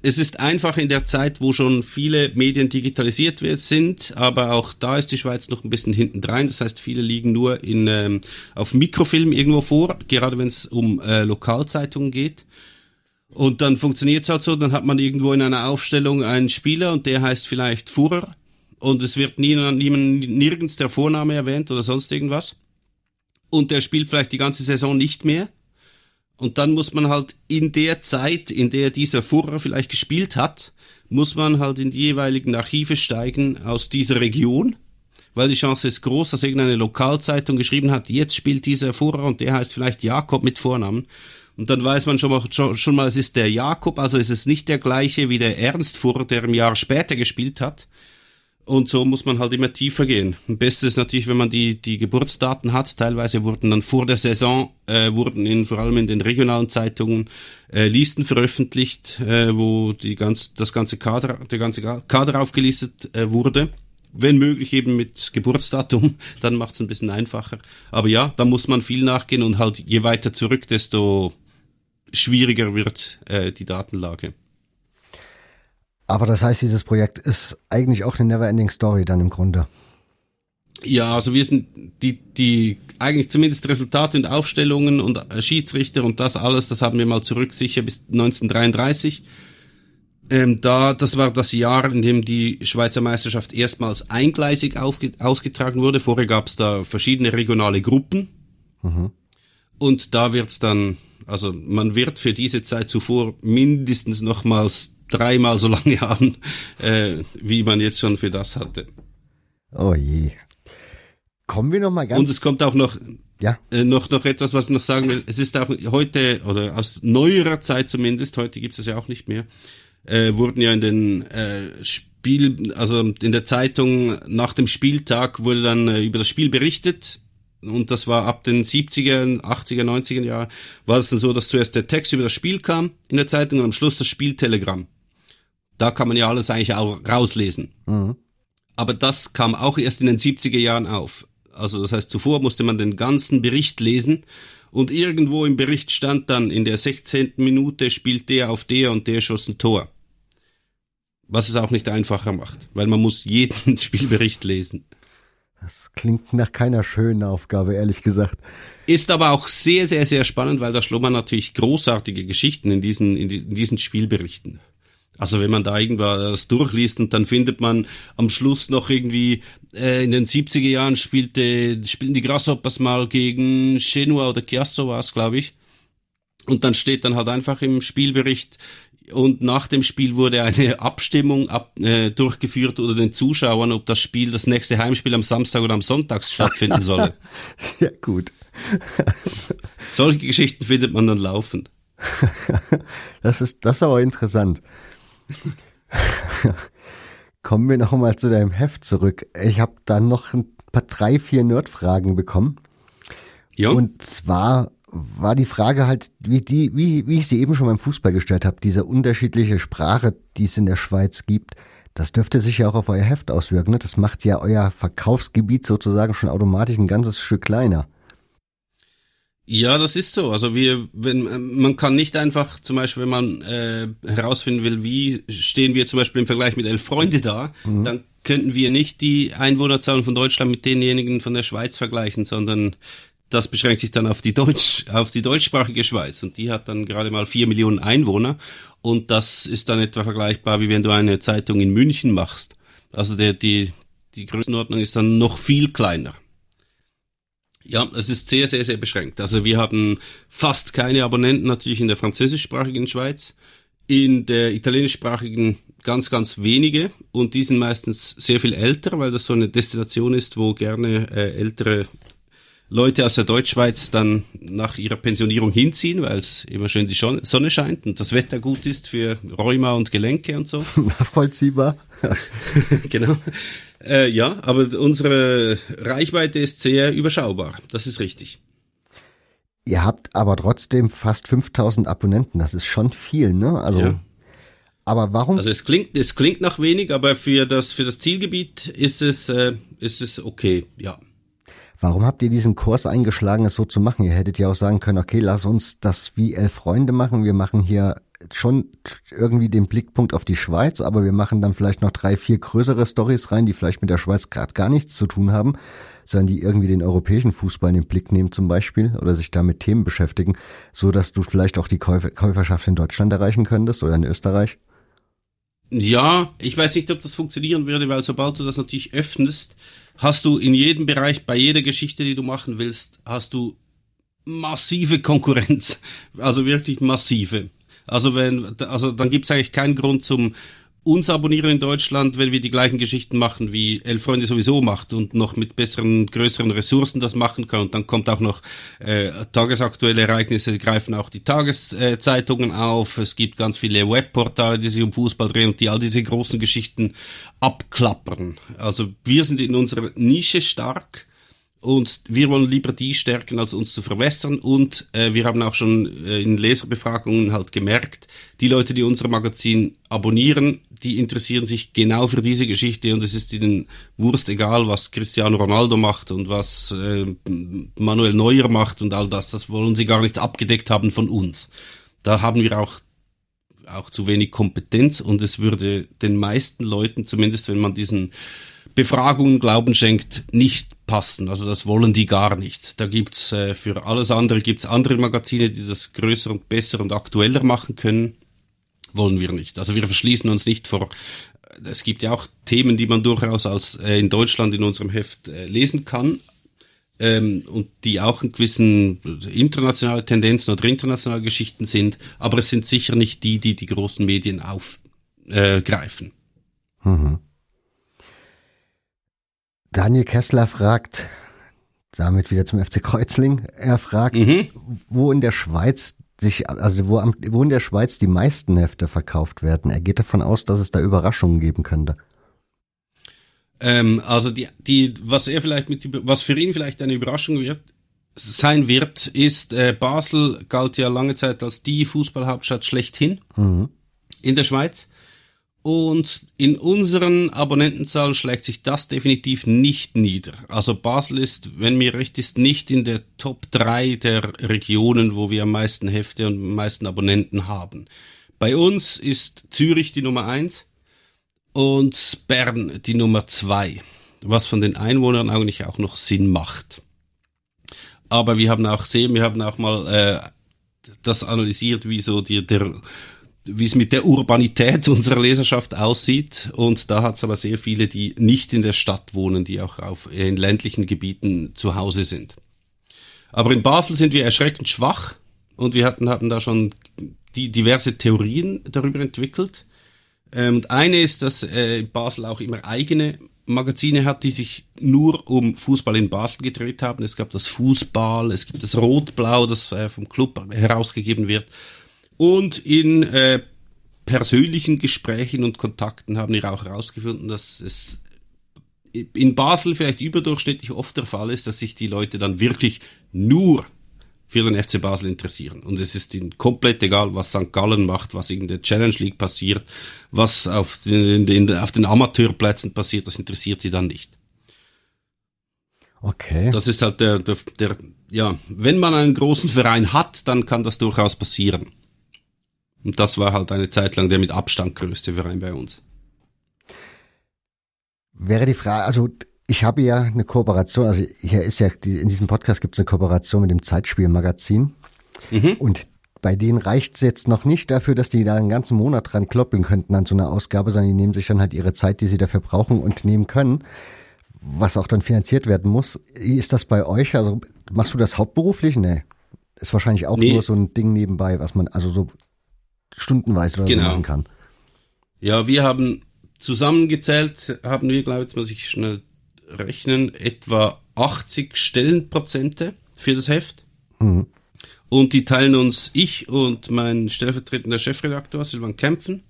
es ist einfach in der Zeit, wo schon viele Medien digitalisiert sind, aber auch da ist die Schweiz noch ein bisschen hinten dran. Das heißt, viele liegen nur in, ähm, auf Mikrofilm irgendwo vor, gerade wenn es um äh, Lokalzeitungen geht. Und dann funktioniert es halt so, dann hat man irgendwo in einer Aufstellung einen Spieler und der heißt vielleicht Fuhrer und es wird nie, nie, nirgends der Vorname erwähnt oder sonst irgendwas. Und der spielt vielleicht die ganze Saison nicht mehr. Und dann muss man halt in der Zeit, in der dieser Furrer vielleicht gespielt hat, muss man halt in die jeweiligen Archive steigen aus dieser Region, weil die Chance ist groß, dass irgendeine Lokalzeitung geschrieben hat, jetzt spielt dieser Furrer und der heißt vielleicht Jakob mit Vornamen. Und dann weiß man schon mal, schon mal, es ist der Jakob, also ist es nicht der gleiche wie der Ernst Furrer, der im Jahr später gespielt hat. Und so muss man halt immer tiefer gehen. Am besten ist natürlich, wenn man die, die Geburtsdaten hat. Teilweise wurden dann vor der Saison, äh, wurden in, vor allem in den regionalen Zeitungen äh, Listen veröffentlicht, äh, wo die ganz, das ganze Kader, der ganze Kader aufgelistet äh, wurde. Wenn möglich eben mit Geburtsdatum, dann macht es ein bisschen einfacher. Aber ja, da muss man viel nachgehen und halt je weiter zurück, desto schwieriger wird äh, die Datenlage.
Aber das heißt, dieses Projekt ist eigentlich auch eine Neverending Story dann im Grunde.
Ja, also wir sind die, die eigentlich zumindest Resultate und Aufstellungen und äh, Schiedsrichter und das alles, das haben wir mal zurück sicher bis 1933. Ähm, da, das war das Jahr, in dem die Schweizer Meisterschaft erstmals eingleisig aufge, ausgetragen wurde. Vorher gab es da verschiedene regionale Gruppen. Mhm. Und da wird's dann, also man wird für diese Zeit zuvor mindestens nochmals dreimal so lange haben, äh, wie man jetzt schon für das hatte.
Oh je. Kommen wir noch mal ganz.
Und es kommt auch noch, ja. Äh, noch, noch etwas, was ich noch sagen will. Es ist auch heute, oder aus neuerer Zeit zumindest, heute gibt es ja auch nicht mehr, äh, wurden ja in den äh, Spiel, also in der Zeitung nach dem Spieltag wurde dann äh, über das Spiel berichtet und das war ab den 70er, 80er, 90er Jahren, war es dann so, dass zuerst der Text über das Spiel kam in der Zeitung und am Schluss das Spieltelegramm. Da kann man ja alles eigentlich auch rauslesen. Mhm. Aber das kam auch erst in den 70er Jahren auf. Also das heißt, zuvor musste man den ganzen Bericht lesen und irgendwo im Bericht stand dann, in der 16. Minute spielt der auf der und der schoss ein Tor. Was es auch nicht einfacher macht, weil man muss jeden Spielbericht lesen.
Das klingt nach keiner schönen Aufgabe, ehrlich gesagt.
Ist aber auch sehr, sehr, sehr spannend, weil da schlummern natürlich großartige Geschichten in diesen, in, die, in diesen Spielberichten. Also wenn man da irgendwas durchliest und dann findet man am Schluss noch irgendwie äh, in den 70er Jahren spielte spielten die Grasshoppers mal gegen Genua oder Chiasso war es, glaube ich. Und dann steht dann halt einfach im Spielbericht und nach dem Spiel wurde eine Abstimmung ab, äh, durchgeführt unter den Zuschauern, ob das Spiel, das nächste Heimspiel am Samstag oder am Sonntag stattfinden solle.
Sehr gut.
Solche Geschichten findet man dann laufend.
Das ist, das ist aber interessant. Kommen wir noch mal zu deinem Heft zurück. Ich habe dann noch ein paar drei, vier Nerdfragen bekommen. Ja. Und zwar war die Frage halt, wie die, wie, wie ich sie eben schon beim Fußball gestellt habe, diese unterschiedliche Sprache, die es in der Schweiz gibt, das dürfte sich ja auch auf euer Heft auswirken. Ne? Das macht ja euer Verkaufsgebiet sozusagen schon automatisch ein ganzes Stück kleiner.
Ja, das ist so. Also wir, wenn man kann nicht einfach, zum Beispiel, wenn man äh, herausfinden will, wie stehen wir zum Beispiel im Vergleich mit elf Freunde da, mhm. dann könnten wir nicht die Einwohnerzahlen von Deutschland mit denjenigen von der Schweiz vergleichen, sondern das beschränkt sich dann auf die Deutsch, auf die deutschsprachige Schweiz und die hat dann gerade mal vier Millionen Einwohner und das ist dann etwa vergleichbar wie wenn du eine Zeitung in München machst. Also der, die, die Größenordnung ist dann noch viel kleiner. Ja, es ist sehr, sehr, sehr beschränkt. Also wir haben fast keine Abonnenten natürlich in der französischsprachigen Schweiz, in der italienischsprachigen ganz, ganz wenige und die sind meistens sehr viel älter, weil das so eine Destination ist, wo gerne äh, ältere Leute aus der Deutschschweiz dann nach ihrer Pensionierung hinziehen, weil es immer schön die Sonne scheint und das Wetter gut ist für Rheuma und Gelenke und so.
Nachvollziehbar.
genau. Äh, ja, aber unsere Reichweite ist sehr überschaubar. Das ist richtig.
Ihr habt aber trotzdem fast 5000 Abonnenten. Das ist schon viel, ne? Also. Ja. Aber warum?
Also es klingt, es klingt nach wenig, aber für das, für das Zielgebiet ist es, äh, ist es okay, ja.
Warum habt ihr diesen Kurs eingeschlagen, es so zu machen? Ihr hättet ja auch sagen können, okay, lass uns das wie elf Freunde machen. Wir machen hier schon irgendwie den Blickpunkt auf die Schweiz, aber wir machen dann vielleicht noch drei, vier größere Stories rein, die vielleicht mit der Schweiz gerade gar nichts zu tun haben, sondern die irgendwie den europäischen Fußball in den Blick nehmen zum Beispiel oder sich da mit Themen beschäftigen, so dass du vielleicht auch die Käuferschaft in Deutschland erreichen könntest oder in Österreich?
Ja, ich weiß nicht, ob das funktionieren würde, weil sobald du das natürlich öffnest, hast du in jedem Bereich, bei jeder Geschichte, die du machen willst, hast du massive Konkurrenz. Also wirklich massive. Also wenn, also dann gibt es eigentlich keinen Grund zum uns abonnieren in Deutschland, wenn wir die gleichen Geschichten machen, wie Elf Freunde sowieso macht und noch mit besseren, größeren Ressourcen das machen kann. Und dann kommt auch noch äh, tagesaktuelle Ereignisse, greifen auch die Tageszeitungen auf. Es gibt ganz viele Webportale, die sich um Fußball drehen und die all diese großen Geschichten abklappern. Also wir sind in unserer Nische stark und wir wollen lieber die stärken, als uns zu verwässern. Und äh, wir haben auch schon äh, in Leserbefragungen halt gemerkt, die Leute, die unser Magazin abonnieren, die interessieren sich genau für diese Geschichte und es ist ihnen Wurst egal, was Cristiano Ronaldo macht und was äh, Manuel Neuer macht und all das. Das wollen sie gar nicht abgedeckt haben von uns. Da haben wir auch auch zu wenig Kompetenz und es würde den meisten Leuten, zumindest wenn man diesen Befragungen Glauben schenkt, nicht passen. Also das wollen die gar nicht. Da gibt's äh, für alles andere gibt's andere Magazine, die das größer und besser und aktueller machen können. Wollen wir nicht. Also wir verschließen uns nicht vor. Äh, es gibt ja auch Themen, die man durchaus als äh, in Deutschland in unserem Heft äh, lesen kann. Ähm, und die auch in gewissen internationale Tendenzen oder internationale Geschichten sind, aber es sind sicher nicht die, die die großen Medien aufgreifen. Äh, mhm.
Daniel Kessler fragt, damit wieder zum FC Kreuzling, er fragt, mhm. wo in der Schweiz sich, also wo, wo in der Schweiz die meisten Hefte verkauft werden. Er geht davon aus, dass es da Überraschungen geben könnte.
Ähm, also die, die, was er vielleicht mit, was für ihn vielleicht eine Überraschung wird, sein wird, ist, äh, Basel galt ja lange Zeit als die Fußballhauptstadt schlechthin mhm. in der Schweiz. Und in unseren Abonnentenzahlen schlägt sich das definitiv nicht nieder. Also Basel ist, wenn mir recht ist, nicht in der Top 3 der Regionen, wo wir am meisten Hefte und am meisten Abonnenten haben. Bei uns ist Zürich die Nummer 1 und Bern die Nummer 2, was von den Einwohnern eigentlich auch noch Sinn macht. Aber wir haben auch sehen, wir haben auch mal äh, das analysiert, wie so die, der wie es mit der Urbanität unserer Leserschaft aussieht. Und da hat es aber sehr viele, die nicht in der Stadt wohnen, die auch auf, in ländlichen Gebieten zu Hause sind. Aber in Basel sind wir erschreckend schwach und wir hatten, hatten da schon die diverse Theorien darüber entwickelt. Ähm, und eine ist, dass äh, Basel auch immer eigene Magazine hat, die sich nur um Fußball in Basel gedreht haben. Es gab das Fußball, es gibt das Rot-Blau, das äh, vom Club herausgegeben wird. Und in äh, persönlichen Gesprächen und Kontakten haben wir auch herausgefunden, dass es in Basel vielleicht überdurchschnittlich oft der Fall ist, dass sich die Leute dann wirklich nur für den FC Basel interessieren. Und es ist ihnen komplett egal, was St. Gallen macht, was in der Challenge League passiert, was auf den, den, auf den Amateurplätzen passiert, das interessiert sie dann nicht.
Okay.
Das ist halt der, der, der, ja, wenn man einen großen Verein hat, dann kann das durchaus passieren. Und das war halt eine Zeit lang der mit Abstand größte Verein bei uns.
Wäre die Frage, also Ich habe ja eine Kooperation, also hier ist ja, in diesem Podcast gibt es eine Kooperation mit dem Zeitspielmagazin. Mhm. Und bei denen reicht es jetzt noch nicht dafür, dass die da einen ganzen Monat dran kloppeln könnten an so einer Ausgabe, sondern die nehmen sich dann halt ihre Zeit, die sie dafür brauchen und nehmen können, was auch dann finanziert werden muss. Wie ist das bei euch? Also machst du das hauptberuflich? Nee. Ist wahrscheinlich auch nee. nur so ein Ding nebenbei, was man also so stundenweise oder genau. so machen kann.
Ja, wir haben zusammengezählt, haben wir, glaube ich, jetzt muss ich schnell rechnen, etwa 80 Stellenprozente für das Heft. Mhm. Und die teilen uns ich und mein stellvertretender Chefredakteur Silvan Kämpfen.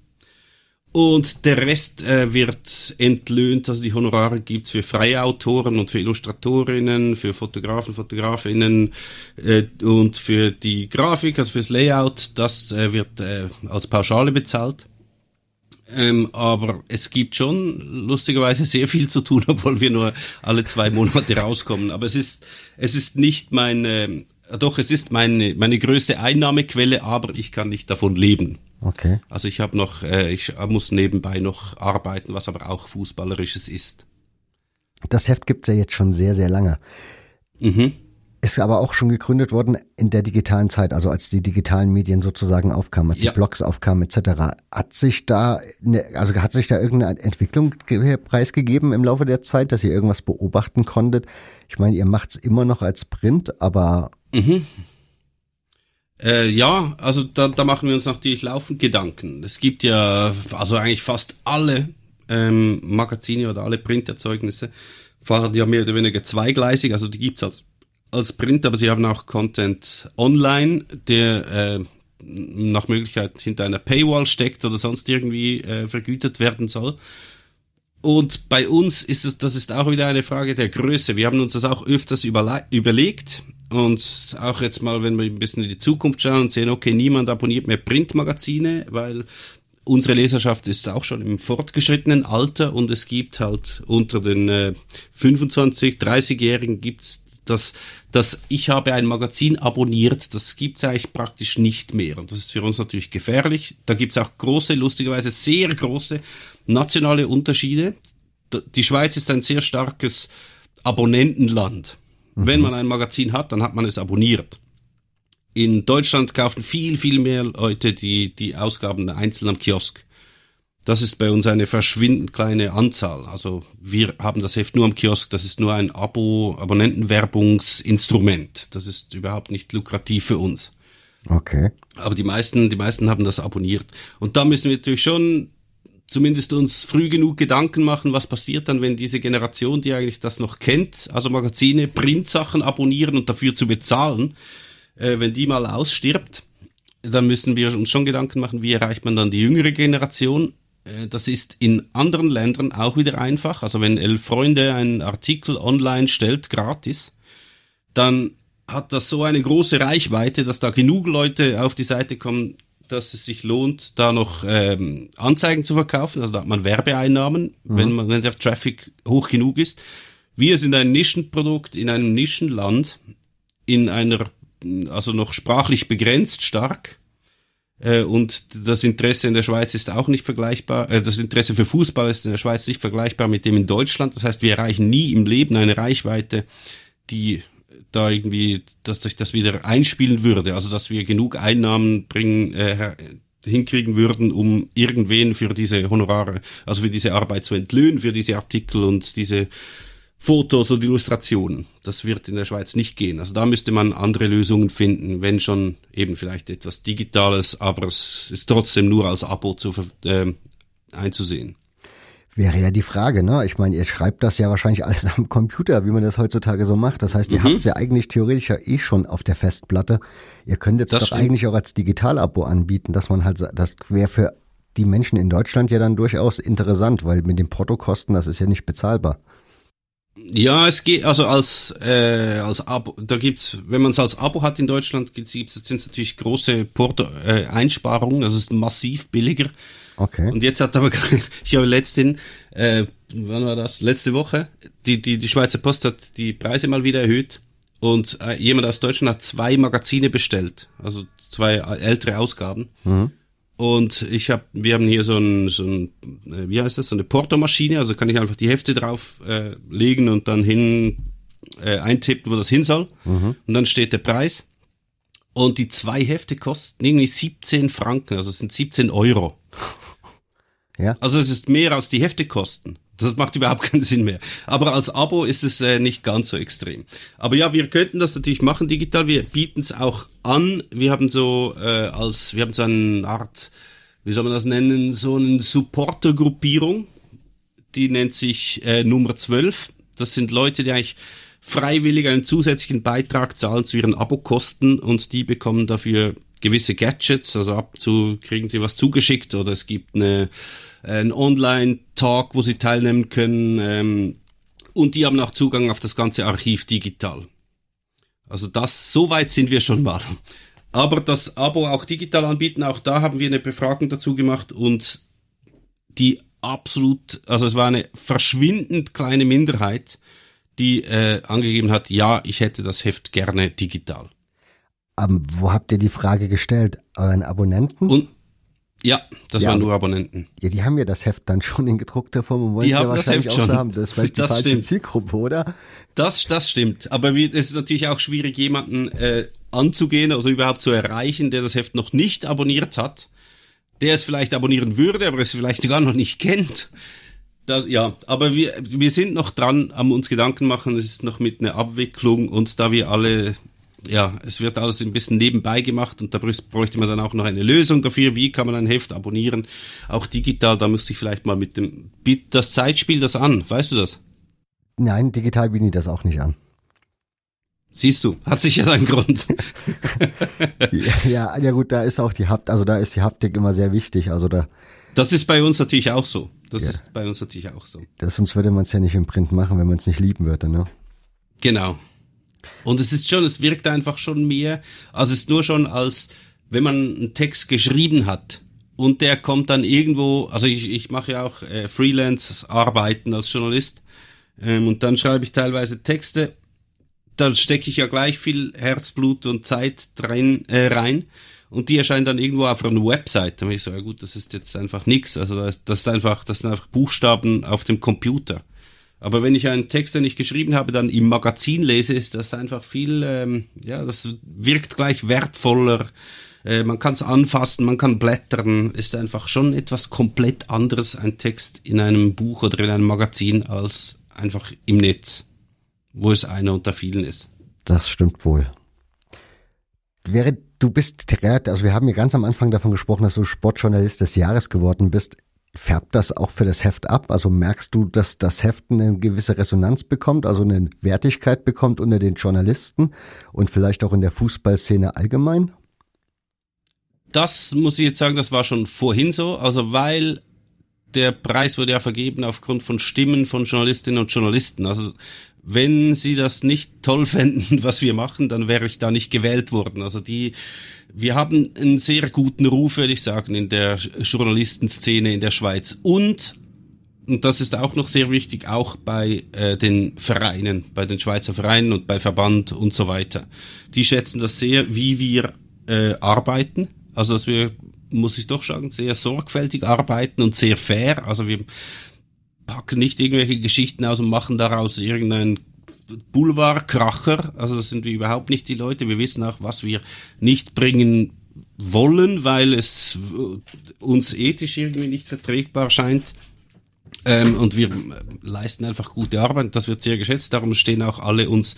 Und der Rest äh, wird entlöhnt, also die Honorare gibt's für freie Autoren und für Illustratorinnen, für Fotografen, Fotografinnen äh, und für die Grafik, also fürs Layout, das äh, wird äh, als Pauschale bezahlt. Ähm, aber es gibt schon lustigerweise sehr viel zu tun, obwohl wir nur alle zwei Monate rauskommen. Aber es ist, es ist nicht mein, äh, doch, es ist meine, meine größte Einnahmequelle, aber ich kann nicht davon leben.
Okay.
Also ich habe noch, äh, ich muss nebenbei noch arbeiten, was aber auch Fußballerisches ist.
Das Heft gibt's ja jetzt schon sehr, sehr lange. Mhm. Ist aber auch schon gegründet worden in der digitalen Zeit, also als die digitalen Medien sozusagen aufkamen, als ja. die Blogs aufkamen etc. Hat sich da, ne, also hat sich da irgendeine Entwicklung preisgegeben im Laufe der Zeit, dass ihr irgendwas beobachten konntet? Ich meine, ihr macht's immer noch als Print, aber mhm.
Äh, ja, also da, da machen wir uns natürlich laufend Gedanken. Es gibt ja, also eigentlich fast alle ähm, Magazine oder alle Printerzeugnisse fahren ja mehr oder weniger zweigleisig, also die gibt's als, als Print, aber sie haben auch Content online, der äh, nach Möglichkeit hinter einer Paywall steckt oder sonst irgendwie äh, vergütet werden soll. Und bei uns ist es, das ist auch wieder eine Frage der Größe. Wir haben uns das auch öfters überlegt und auch jetzt mal, wenn wir ein bisschen in die Zukunft schauen und sehen, okay, niemand abonniert mehr Printmagazine, weil unsere Leserschaft ist auch schon im fortgeschrittenen Alter und es gibt halt unter den äh, 25, 30-Jährigen gibt's das, das ich habe ein Magazin abonniert, das gibt's eigentlich praktisch nicht mehr. Und das ist für uns natürlich gefährlich. Da gibt's auch große, lustigerweise sehr große nationale Unterschiede. Die Schweiz ist ein sehr starkes Abonnentenland. Mhm. Wenn man ein Magazin hat, dann hat man es abonniert. In Deutschland kaufen viel, viel mehr Leute die, die Ausgaben einzeln am Kiosk. Das ist bei uns eine verschwindend kleine Anzahl. Also wir haben das Heft nur am Kiosk. Das ist nur ein Abo, Abonnentenwerbungsinstrument. Das ist überhaupt nicht lukrativ für uns.
Okay.
Aber die meisten, die meisten haben das abonniert. Und da müssen wir natürlich schon zumindest uns früh genug Gedanken machen, was passiert dann, wenn diese Generation, die eigentlich das noch kennt, also Magazine, Printsachen abonnieren und dafür zu bezahlen, äh, wenn die mal ausstirbt, dann müssen wir uns schon Gedanken machen, wie erreicht man dann die jüngere Generation. Äh, das ist in anderen Ländern auch wieder einfach. Also wenn Elf Freunde einen Artikel online stellt, gratis, dann hat das so eine große Reichweite, dass da genug Leute auf die Seite kommen, dass es sich lohnt, da noch ähm, Anzeigen zu verkaufen. Also da hat man Werbeeinnahmen, mhm. wenn, man, wenn der Traffic hoch genug ist. Wir sind ein Nischenprodukt in einem Nischenland, in einer, also noch sprachlich begrenzt stark. Äh, und das Interesse in der Schweiz ist auch nicht vergleichbar. Äh, das Interesse für Fußball ist in der Schweiz nicht vergleichbar mit dem in Deutschland. Das heißt, wir erreichen nie im Leben eine Reichweite, die da irgendwie, dass sich das wieder einspielen würde, also dass wir genug Einnahmen bringen, äh, hinkriegen würden, um irgendwen für diese Honorare, also für diese Arbeit zu entlöhnen, für diese Artikel und diese Fotos und Illustrationen. Das wird in der Schweiz nicht gehen. Also da müsste man andere Lösungen finden, wenn schon eben vielleicht etwas Digitales, aber es ist trotzdem nur als Abo zu, äh, einzusehen.
Wäre ja die Frage, ne? Ich meine, ihr schreibt das ja wahrscheinlich alles am Computer, wie man das heutzutage so macht. Das heißt, ihr mhm. habt es ja eigentlich theoretisch ja eh schon auf der Festplatte. Ihr könnt jetzt das doch stimmt. eigentlich auch als Digital-Abo anbieten, dass man halt, das wäre für die Menschen in Deutschland ja dann durchaus interessant, weil mit den Portokosten, das ist ja nicht bezahlbar.
Ja, es geht also als äh, als Abo. Da gibt's, wenn man es als Abo hat in Deutschland, gibt's sind es natürlich große Porto äh, Einsparungen. Also es ist massiv billiger
Okay.
Und jetzt hat aber, ich habe letzten, äh, wann war das? Letzte Woche, die, die, die Schweizer Post hat die Preise mal wieder erhöht und äh, jemand aus Deutschland hat zwei Magazine bestellt, also zwei ältere Ausgaben. Mhm. Und ich habe, wir haben hier so ein, so ein, äh, wie heißt das, so eine Portomaschine, also kann ich einfach die Hefte drauf äh, legen und dann hin äh, eintippen, wo das hin soll. Mhm. Und dann steht der Preis. Und die zwei Hefte kosten irgendwie 17 Franken, also es sind 17 Euro. Ja. Also es ist mehr als die Hefte kosten. Das macht überhaupt keinen Sinn mehr. Aber als Abo ist es äh, nicht ganz so extrem. Aber ja, wir könnten das natürlich machen digital. Wir bieten es auch an. Wir haben so äh, als, wir haben so eine Art, wie soll man das nennen, so eine Supporter-Gruppierung. Die nennt sich äh, Nummer 12. Das sind Leute, die eigentlich freiwillig einen zusätzlichen Beitrag zahlen zu ihren Abokosten und die bekommen dafür gewisse Gadgets, also ab und zu kriegen sie was zugeschickt oder es gibt eine ein Online-Talk, wo sie teilnehmen können. Ähm, und die haben auch Zugang auf das ganze Archiv digital. Also das, so weit sind wir schon mal. Aber das Abo auch digital anbieten, auch da haben wir eine Befragung dazu gemacht und die absolut, also es war eine verschwindend kleine Minderheit, die äh, angegeben hat, ja, ich hätte das Heft gerne digital.
Aber ähm, wo habt ihr die Frage gestellt? Euren Abonnenten?
Und ja, das ja, waren nur Abonnenten.
Ja, die haben ja das Heft dann schon in gedruckter Form und wollen es ja wahrscheinlich auch schon. so haben. Das ist vielleicht die das falsche stimmt. Zielgruppe, oder?
Das, das stimmt. Aber es ist natürlich auch schwierig, jemanden äh, anzugehen, also überhaupt zu erreichen, der das Heft noch nicht abonniert hat, der es vielleicht abonnieren würde, aber es vielleicht gar noch nicht kennt. Das, ja, aber wir, wir sind noch dran, am uns Gedanken machen. Es ist noch mit einer Abwicklung und da wir alle ja, es wird alles ein bisschen nebenbei gemacht und da bräuchte man dann auch noch eine Lösung dafür. Wie kann man ein Heft abonnieren? Auch digital, da müsste ich vielleicht mal mit dem, das Zeitspiel das an, weißt du das?
Nein, digital biete ich das auch nicht an.
Siehst du, hat sich ja seinen Grund.
ja, ja, gut, da ist auch die Haptik, also da ist die Haptik immer sehr wichtig, also da.
Das ist bei uns natürlich auch so. Das ja. ist bei uns natürlich auch so.
Das, sonst würde man es ja nicht im Print machen, wenn man es nicht lieben würde, ne?
Genau. Und es ist schon, es wirkt einfach schon mehr, also es ist nur schon als, wenn man einen Text geschrieben hat und der kommt dann irgendwo, also ich, ich mache ja auch äh, Freelance-Arbeiten als Journalist ähm, und dann schreibe ich teilweise Texte, da stecke ich ja gleich viel Herzblut und Zeit rein, äh, rein und die erscheinen dann irgendwo auf einer Website. Dann bin ich so, ja gut, das ist jetzt einfach nichts. Also das ist einfach, das sind einfach Buchstaben auf dem Computer. Aber wenn ich einen Text, den ich geschrieben habe, dann im Magazin lese, ist das einfach viel, ähm, ja, das wirkt gleich wertvoller. Äh, man kann es anfassen, man kann blättern. Ist einfach schon etwas komplett anderes, ein Text in einem Buch oder in einem Magazin, als einfach im Netz, wo es einer unter vielen ist.
Das stimmt wohl. Wäre, du bist, also wir haben ja ganz am Anfang davon gesprochen, dass du Sportjournalist des Jahres geworden bist. Färbt das auch für das Heft ab? Also merkst du, dass das Heft eine gewisse Resonanz bekommt, also eine Wertigkeit bekommt unter den Journalisten und vielleicht auch in der Fußballszene allgemein?
Das muss ich jetzt sagen, das war schon vorhin so. Also weil der Preis wurde ja vergeben aufgrund von Stimmen von Journalistinnen und Journalisten. Also wenn sie das nicht toll fänden, was wir machen, dann wäre ich da nicht gewählt worden. Also die wir haben einen sehr guten Ruf, würde ich sagen, in der Journalistenszene in der Schweiz. Und, und das ist auch noch sehr wichtig, auch bei äh, den Vereinen, bei den Schweizer Vereinen und bei Verband und so weiter. Die schätzen das sehr, wie wir äh, arbeiten. Also, dass wir, muss ich doch sagen, sehr sorgfältig arbeiten und sehr fair. Also wir packen nicht irgendwelche Geschichten aus und machen daraus irgendein Boulevardkracher. Also das sind wir überhaupt nicht die Leute. Wir wissen auch, was wir nicht bringen wollen, weil es uns ethisch irgendwie nicht vertretbar scheint. Ähm, und wir leisten einfach gute Arbeit. Das wird sehr geschätzt. Darum stehen auch alle uns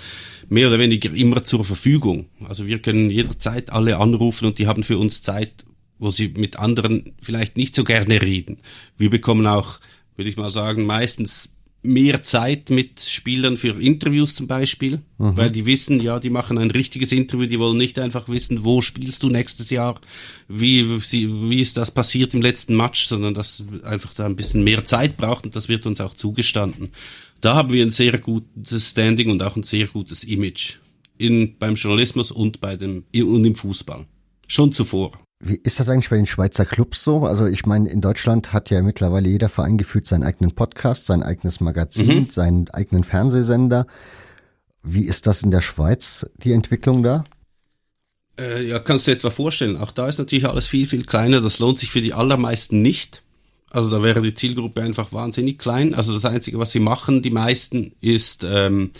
mehr oder weniger immer zur Verfügung. Also wir können jederzeit alle anrufen und die haben für uns Zeit, wo sie mit anderen vielleicht nicht so gerne reden. Wir bekommen auch, würde ich mal sagen, meistens mehr Zeit mit Spielern für Interviews zum Beispiel, mhm. weil die wissen, ja, die machen ein richtiges Interview, die wollen nicht einfach wissen, wo spielst du nächstes Jahr, wie, wie ist das passiert im letzten Match, sondern dass einfach da ein bisschen mehr Zeit braucht und das wird uns auch zugestanden. Da haben wir ein sehr gutes Standing und auch ein sehr gutes Image in, beim Journalismus und bei dem, und im Fußball. Schon zuvor.
Wie ist das eigentlich bei den Schweizer Clubs so? Also ich meine, in Deutschland hat ja mittlerweile jeder Verein gefühlt seinen eigenen Podcast, sein eigenes Magazin, mhm. seinen eigenen Fernsehsender. Wie ist das in der Schweiz, die Entwicklung da?
Äh, ja, kannst du etwa vorstellen. Auch da ist natürlich alles viel, viel kleiner. Das lohnt sich für die allermeisten nicht. Also da wäre die Zielgruppe einfach wahnsinnig klein. Also das Einzige, was sie machen, die meisten, ist, ähm,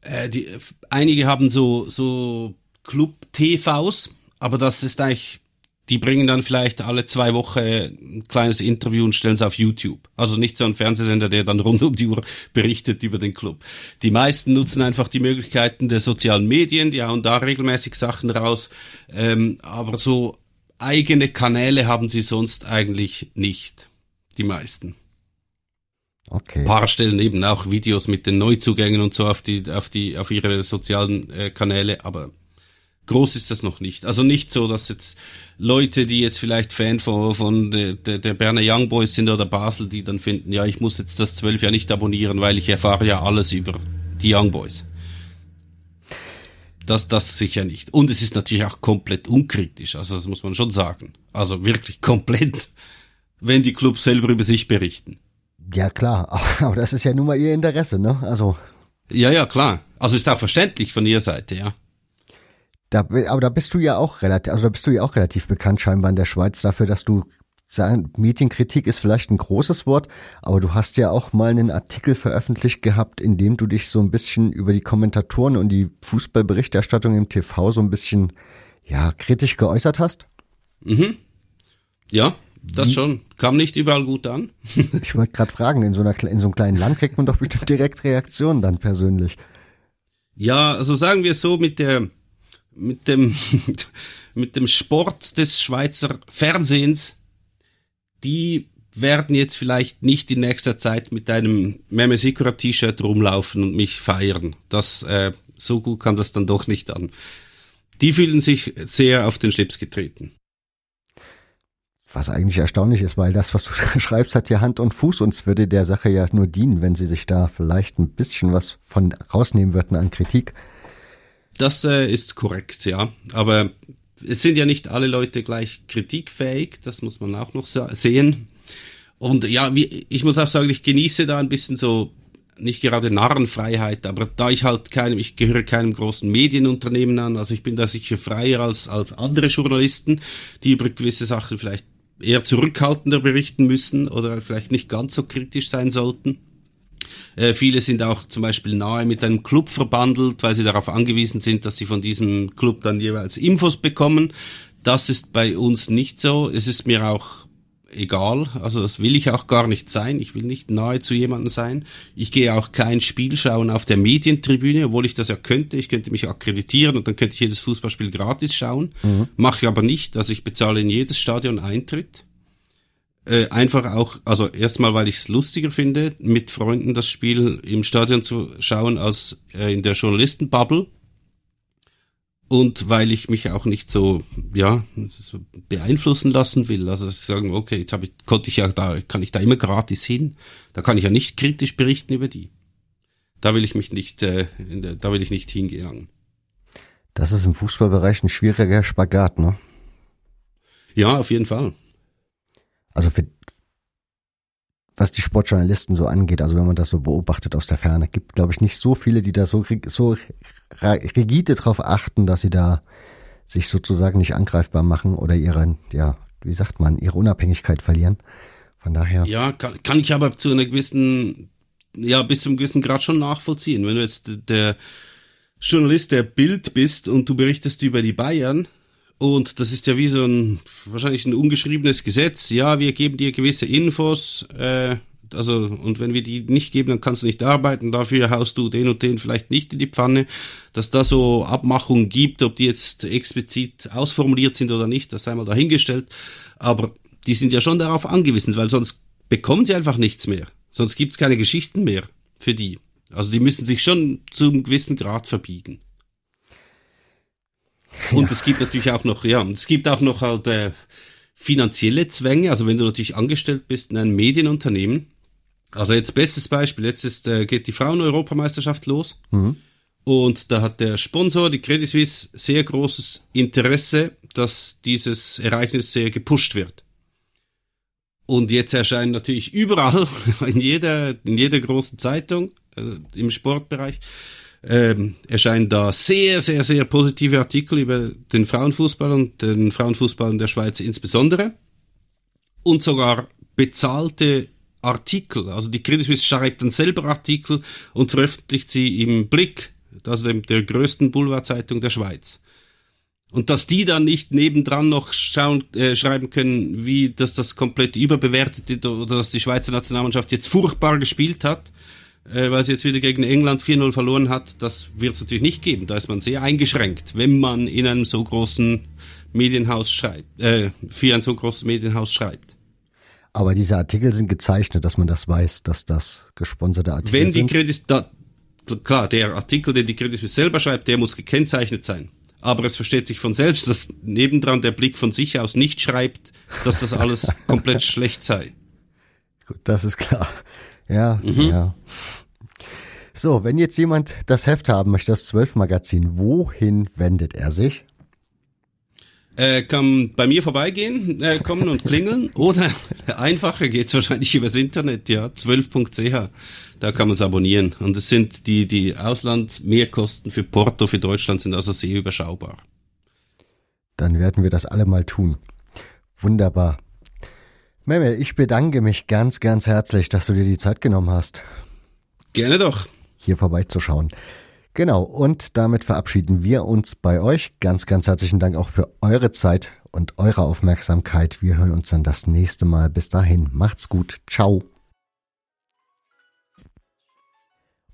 äh, die, einige haben so, so Club-TVs, aber das ist eigentlich die bringen dann vielleicht alle zwei Wochen ein kleines Interview und stellen es auf YouTube. Also nicht so ein Fernsehsender, der dann rund um die Uhr berichtet über den Club. Die meisten nutzen einfach die Möglichkeiten der sozialen Medien, die hauen da regelmäßig Sachen raus. Ähm, aber so eigene Kanäle haben sie sonst eigentlich nicht. Die meisten. Okay. Ein paar stellen eben auch Videos mit den Neuzugängen und so auf die, auf die, auf ihre sozialen äh, Kanäle, aber groß ist das noch nicht. Also nicht so, dass jetzt Leute, die jetzt vielleicht Fan von, von der, der, der Berner Young Boys sind oder Basel, die dann finden, ja, ich muss jetzt das zwölf ja nicht abonnieren, weil ich erfahre ja alles über die Young Boys. Das, das sicher nicht. Und es ist natürlich auch komplett unkritisch, also das muss man schon sagen. Also wirklich komplett, wenn die Clubs selber über sich berichten.
Ja, klar, aber das ist ja nun mal ihr Interesse, ne? Also.
Ja, ja, klar. Also ist auch verständlich von ihrer Seite, ja.
Da, aber da bist du ja auch relativ, also da bist du ja auch relativ bekannt scheinbar in der Schweiz dafür, dass du sagen, Medienkritik ist vielleicht ein großes Wort, aber du hast ja auch mal einen Artikel veröffentlicht gehabt, in dem du dich so ein bisschen über die Kommentatoren und die Fußballberichterstattung im TV so ein bisschen, ja, kritisch geäußert hast.
Mhm. Ja, das schon. Kam nicht überall gut an.
ich wollte gerade fragen, in so, einer, in so einem kleinen Land kriegt man doch bestimmt direkt Reaktionen dann persönlich.
Ja, also sagen wir so, mit der mit dem, mit dem Sport des Schweizer Fernsehens, die werden jetzt vielleicht nicht in nächster Zeit mit einem Meme Sikura T-Shirt rumlaufen und mich feiern. Das, äh, so gut kam das dann doch nicht an. Die fühlen sich sehr auf den Schlips getreten.
Was eigentlich erstaunlich ist, weil das, was du schreibst, hat ja Hand und Fuß und es würde der Sache ja nur dienen, wenn sie sich da vielleicht ein bisschen was von rausnehmen würden an Kritik.
Das äh, ist korrekt, ja. Aber es sind ja nicht alle Leute gleich kritikfähig, das muss man auch noch sehen. Und ja, wie, ich muss auch sagen, ich genieße da ein bisschen so, nicht gerade Narrenfreiheit, aber da ich halt keinem, ich gehöre keinem großen Medienunternehmen an, also ich bin da sicher freier als, als andere Journalisten, die über gewisse Sachen vielleicht eher zurückhaltender berichten müssen oder vielleicht nicht ganz so kritisch sein sollten. Äh, viele sind auch zum Beispiel nahe mit einem Club verbandelt, weil sie darauf angewiesen sind, dass sie von diesem Club dann jeweils Infos bekommen. Das ist bei uns nicht so. Es ist mir auch egal. Also das will ich auch gar nicht sein. Ich will nicht nahe zu jemandem sein. Ich gehe auch kein Spiel schauen auf der Medientribüne, obwohl ich das ja könnte. Ich könnte mich akkreditieren und dann könnte ich jedes Fußballspiel gratis schauen. Mhm. Mache ich aber nicht. Also ich bezahle in jedes Stadion Eintritt. Äh, einfach auch, also erstmal, weil ich es lustiger finde, mit Freunden das Spiel im Stadion zu schauen, als äh, in der Journalistenbubble. Und weil ich mich auch nicht so, ja, so beeinflussen lassen will. Also sagen, okay, jetzt habe ich, konnte ich ja da, kann ich da immer gratis hin. Da kann ich ja nicht kritisch berichten über die. Da will ich mich nicht, äh, der, da will ich nicht hingelangen.
Das ist im Fußballbereich ein schwieriger Spagat, ne?
Ja, auf jeden Fall
also für, was die Sportjournalisten so angeht, also wenn man das so beobachtet aus der Ferne, gibt, glaube ich, nicht so viele, die da so, so rigide drauf achten, dass sie da sich sozusagen nicht angreifbar machen oder ihre, ja, wie sagt man, ihre Unabhängigkeit verlieren. Von daher.
Ja, kann, kann ich aber zu einer gewissen, ja, bis zum gewissen Grad schon nachvollziehen. Wenn du jetzt der Journalist der Bild bist und du berichtest über die Bayern, und das ist ja wie so ein, wahrscheinlich ein ungeschriebenes Gesetz. Ja, wir geben dir gewisse Infos, äh, also, und wenn wir die nicht geben, dann kannst du nicht arbeiten, dafür haust du den und den vielleicht nicht in die Pfanne. Dass da so Abmachungen gibt, ob die jetzt explizit ausformuliert sind oder nicht, das sei mal dahingestellt. Aber die sind ja schon darauf angewiesen, weil sonst bekommen sie einfach nichts mehr. Sonst gibt's keine Geschichten mehr für die. Also die müssen sich schon zum gewissen Grad verbiegen. Und ja. es gibt natürlich auch noch, ja, es gibt auch noch halt äh, finanzielle Zwänge. Also wenn du natürlich angestellt bist in einem Medienunternehmen. Also jetzt bestes Beispiel, jetzt ist, äh, geht die Frauen-Europameisterschaft los. Mhm. Und da hat der Sponsor, die Credit Suisse, sehr großes Interesse, dass dieses Ereignis sehr gepusht wird. Und jetzt erscheinen natürlich überall, in jeder, in jeder großen Zeitung, äh, im Sportbereich, ähm, erscheinen da sehr, sehr, sehr positive Artikel über den Frauenfußball und den Frauenfußball in der Schweiz insbesondere. Und sogar bezahlte Artikel. Also die Credit Suisse schreibt dann selber Artikel und veröffentlicht sie im Blick, also dem, der größten Boulevardzeitung der Schweiz. Und dass die dann nicht nebendran noch schauen, äh, schreiben können, wie dass das komplett überbewertet ist oder dass die Schweizer Nationalmannschaft jetzt furchtbar gespielt hat, äh, weil sie jetzt wieder gegen England 4-0 verloren hat, das wird es natürlich nicht geben. Da ist man sehr eingeschränkt, wenn man in einem so großen Medienhaus schreibt, äh, für ein so großes Medienhaus schreibt.
Aber diese Artikel sind gezeichnet, dass man das weiß, dass das gesponserte Artikel
wenn
sind.
Wenn die Credit, da, klar, der Artikel, den die Credit Suisse selber schreibt, der muss gekennzeichnet sein aber es versteht sich von selbst, dass nebendran der Blick von sich aus nicht schreibt, dass das alles komplett schlecht sei.
Gut, das ist klar. Ja, mhm. ja. So, wenn jetzt jemand das Heft haben möchte, das Zwölf-Magazin, wohin wendet er sich?
Äh, kann bei mir vorbeigehen, äh, kommen und klingeln. Oder einfacher geht's wahrscheinlich übers Internet, ja, 12.ch. Da kann man es abonnieren. Und es sind die, die Ausland-Mehrkosten für Porto, für Deutschland sind also sehr überschaubar.
Dann werden wir das alle mal tun. Wunderbar. Meme, ich bedanke mich ganz, ganz herzlich, dass du dir die Zeit genommen hast.
Gerne doch.
Hier vorbeizuschauen. Genau, und damit verabschieden wir uns bei euch. Ganz, ganz herzlichen Dank auch für eure Zeit und eure Aufmerksamkeit. Wir hören uns dann das nächste Mal. Bis dahin, macht's gut. Ciao.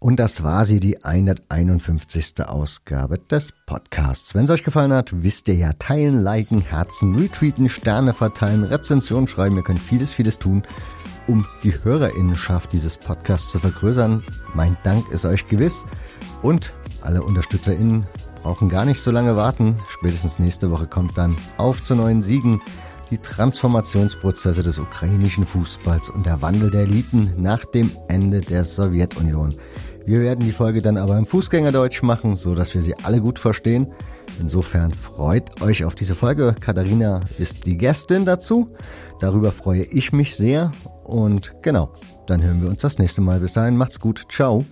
Und das war sie, die 151. Ausgabe des Podcasts. Wenn es euch gefallen hat, wisst ihr ja, teilen, liken, Herzen, retweeten, Sterne verteilen, Rezensionen schreiben. Ihr könnt vieles, vieles tun, um die Hörerinnenschaft dieses Podcasts zu vergrößern. Mein Dank ist euch gewiss. Und alle UnterstützerInnen brauchen gar nicht so lange warten. Spätestens nächste Woche kommt dann auf zu neuen Siegen die Transformationsprozesse des ukrainischen Fußballs und der Wandel der Eliten nach dem Ende der Sowjetunion. Wir werden die Folge dann aber im Fußgängerdeutsch machen, so dass wir sie alle gut verstehen. Insofern freut euch auf diese Folge. Katharina ist die Gästin dazu. Darüber freue ich mich sehr. Und genau, dann hören wir uns das nächste Mal. Bis dahin, macht's gut. Ciao.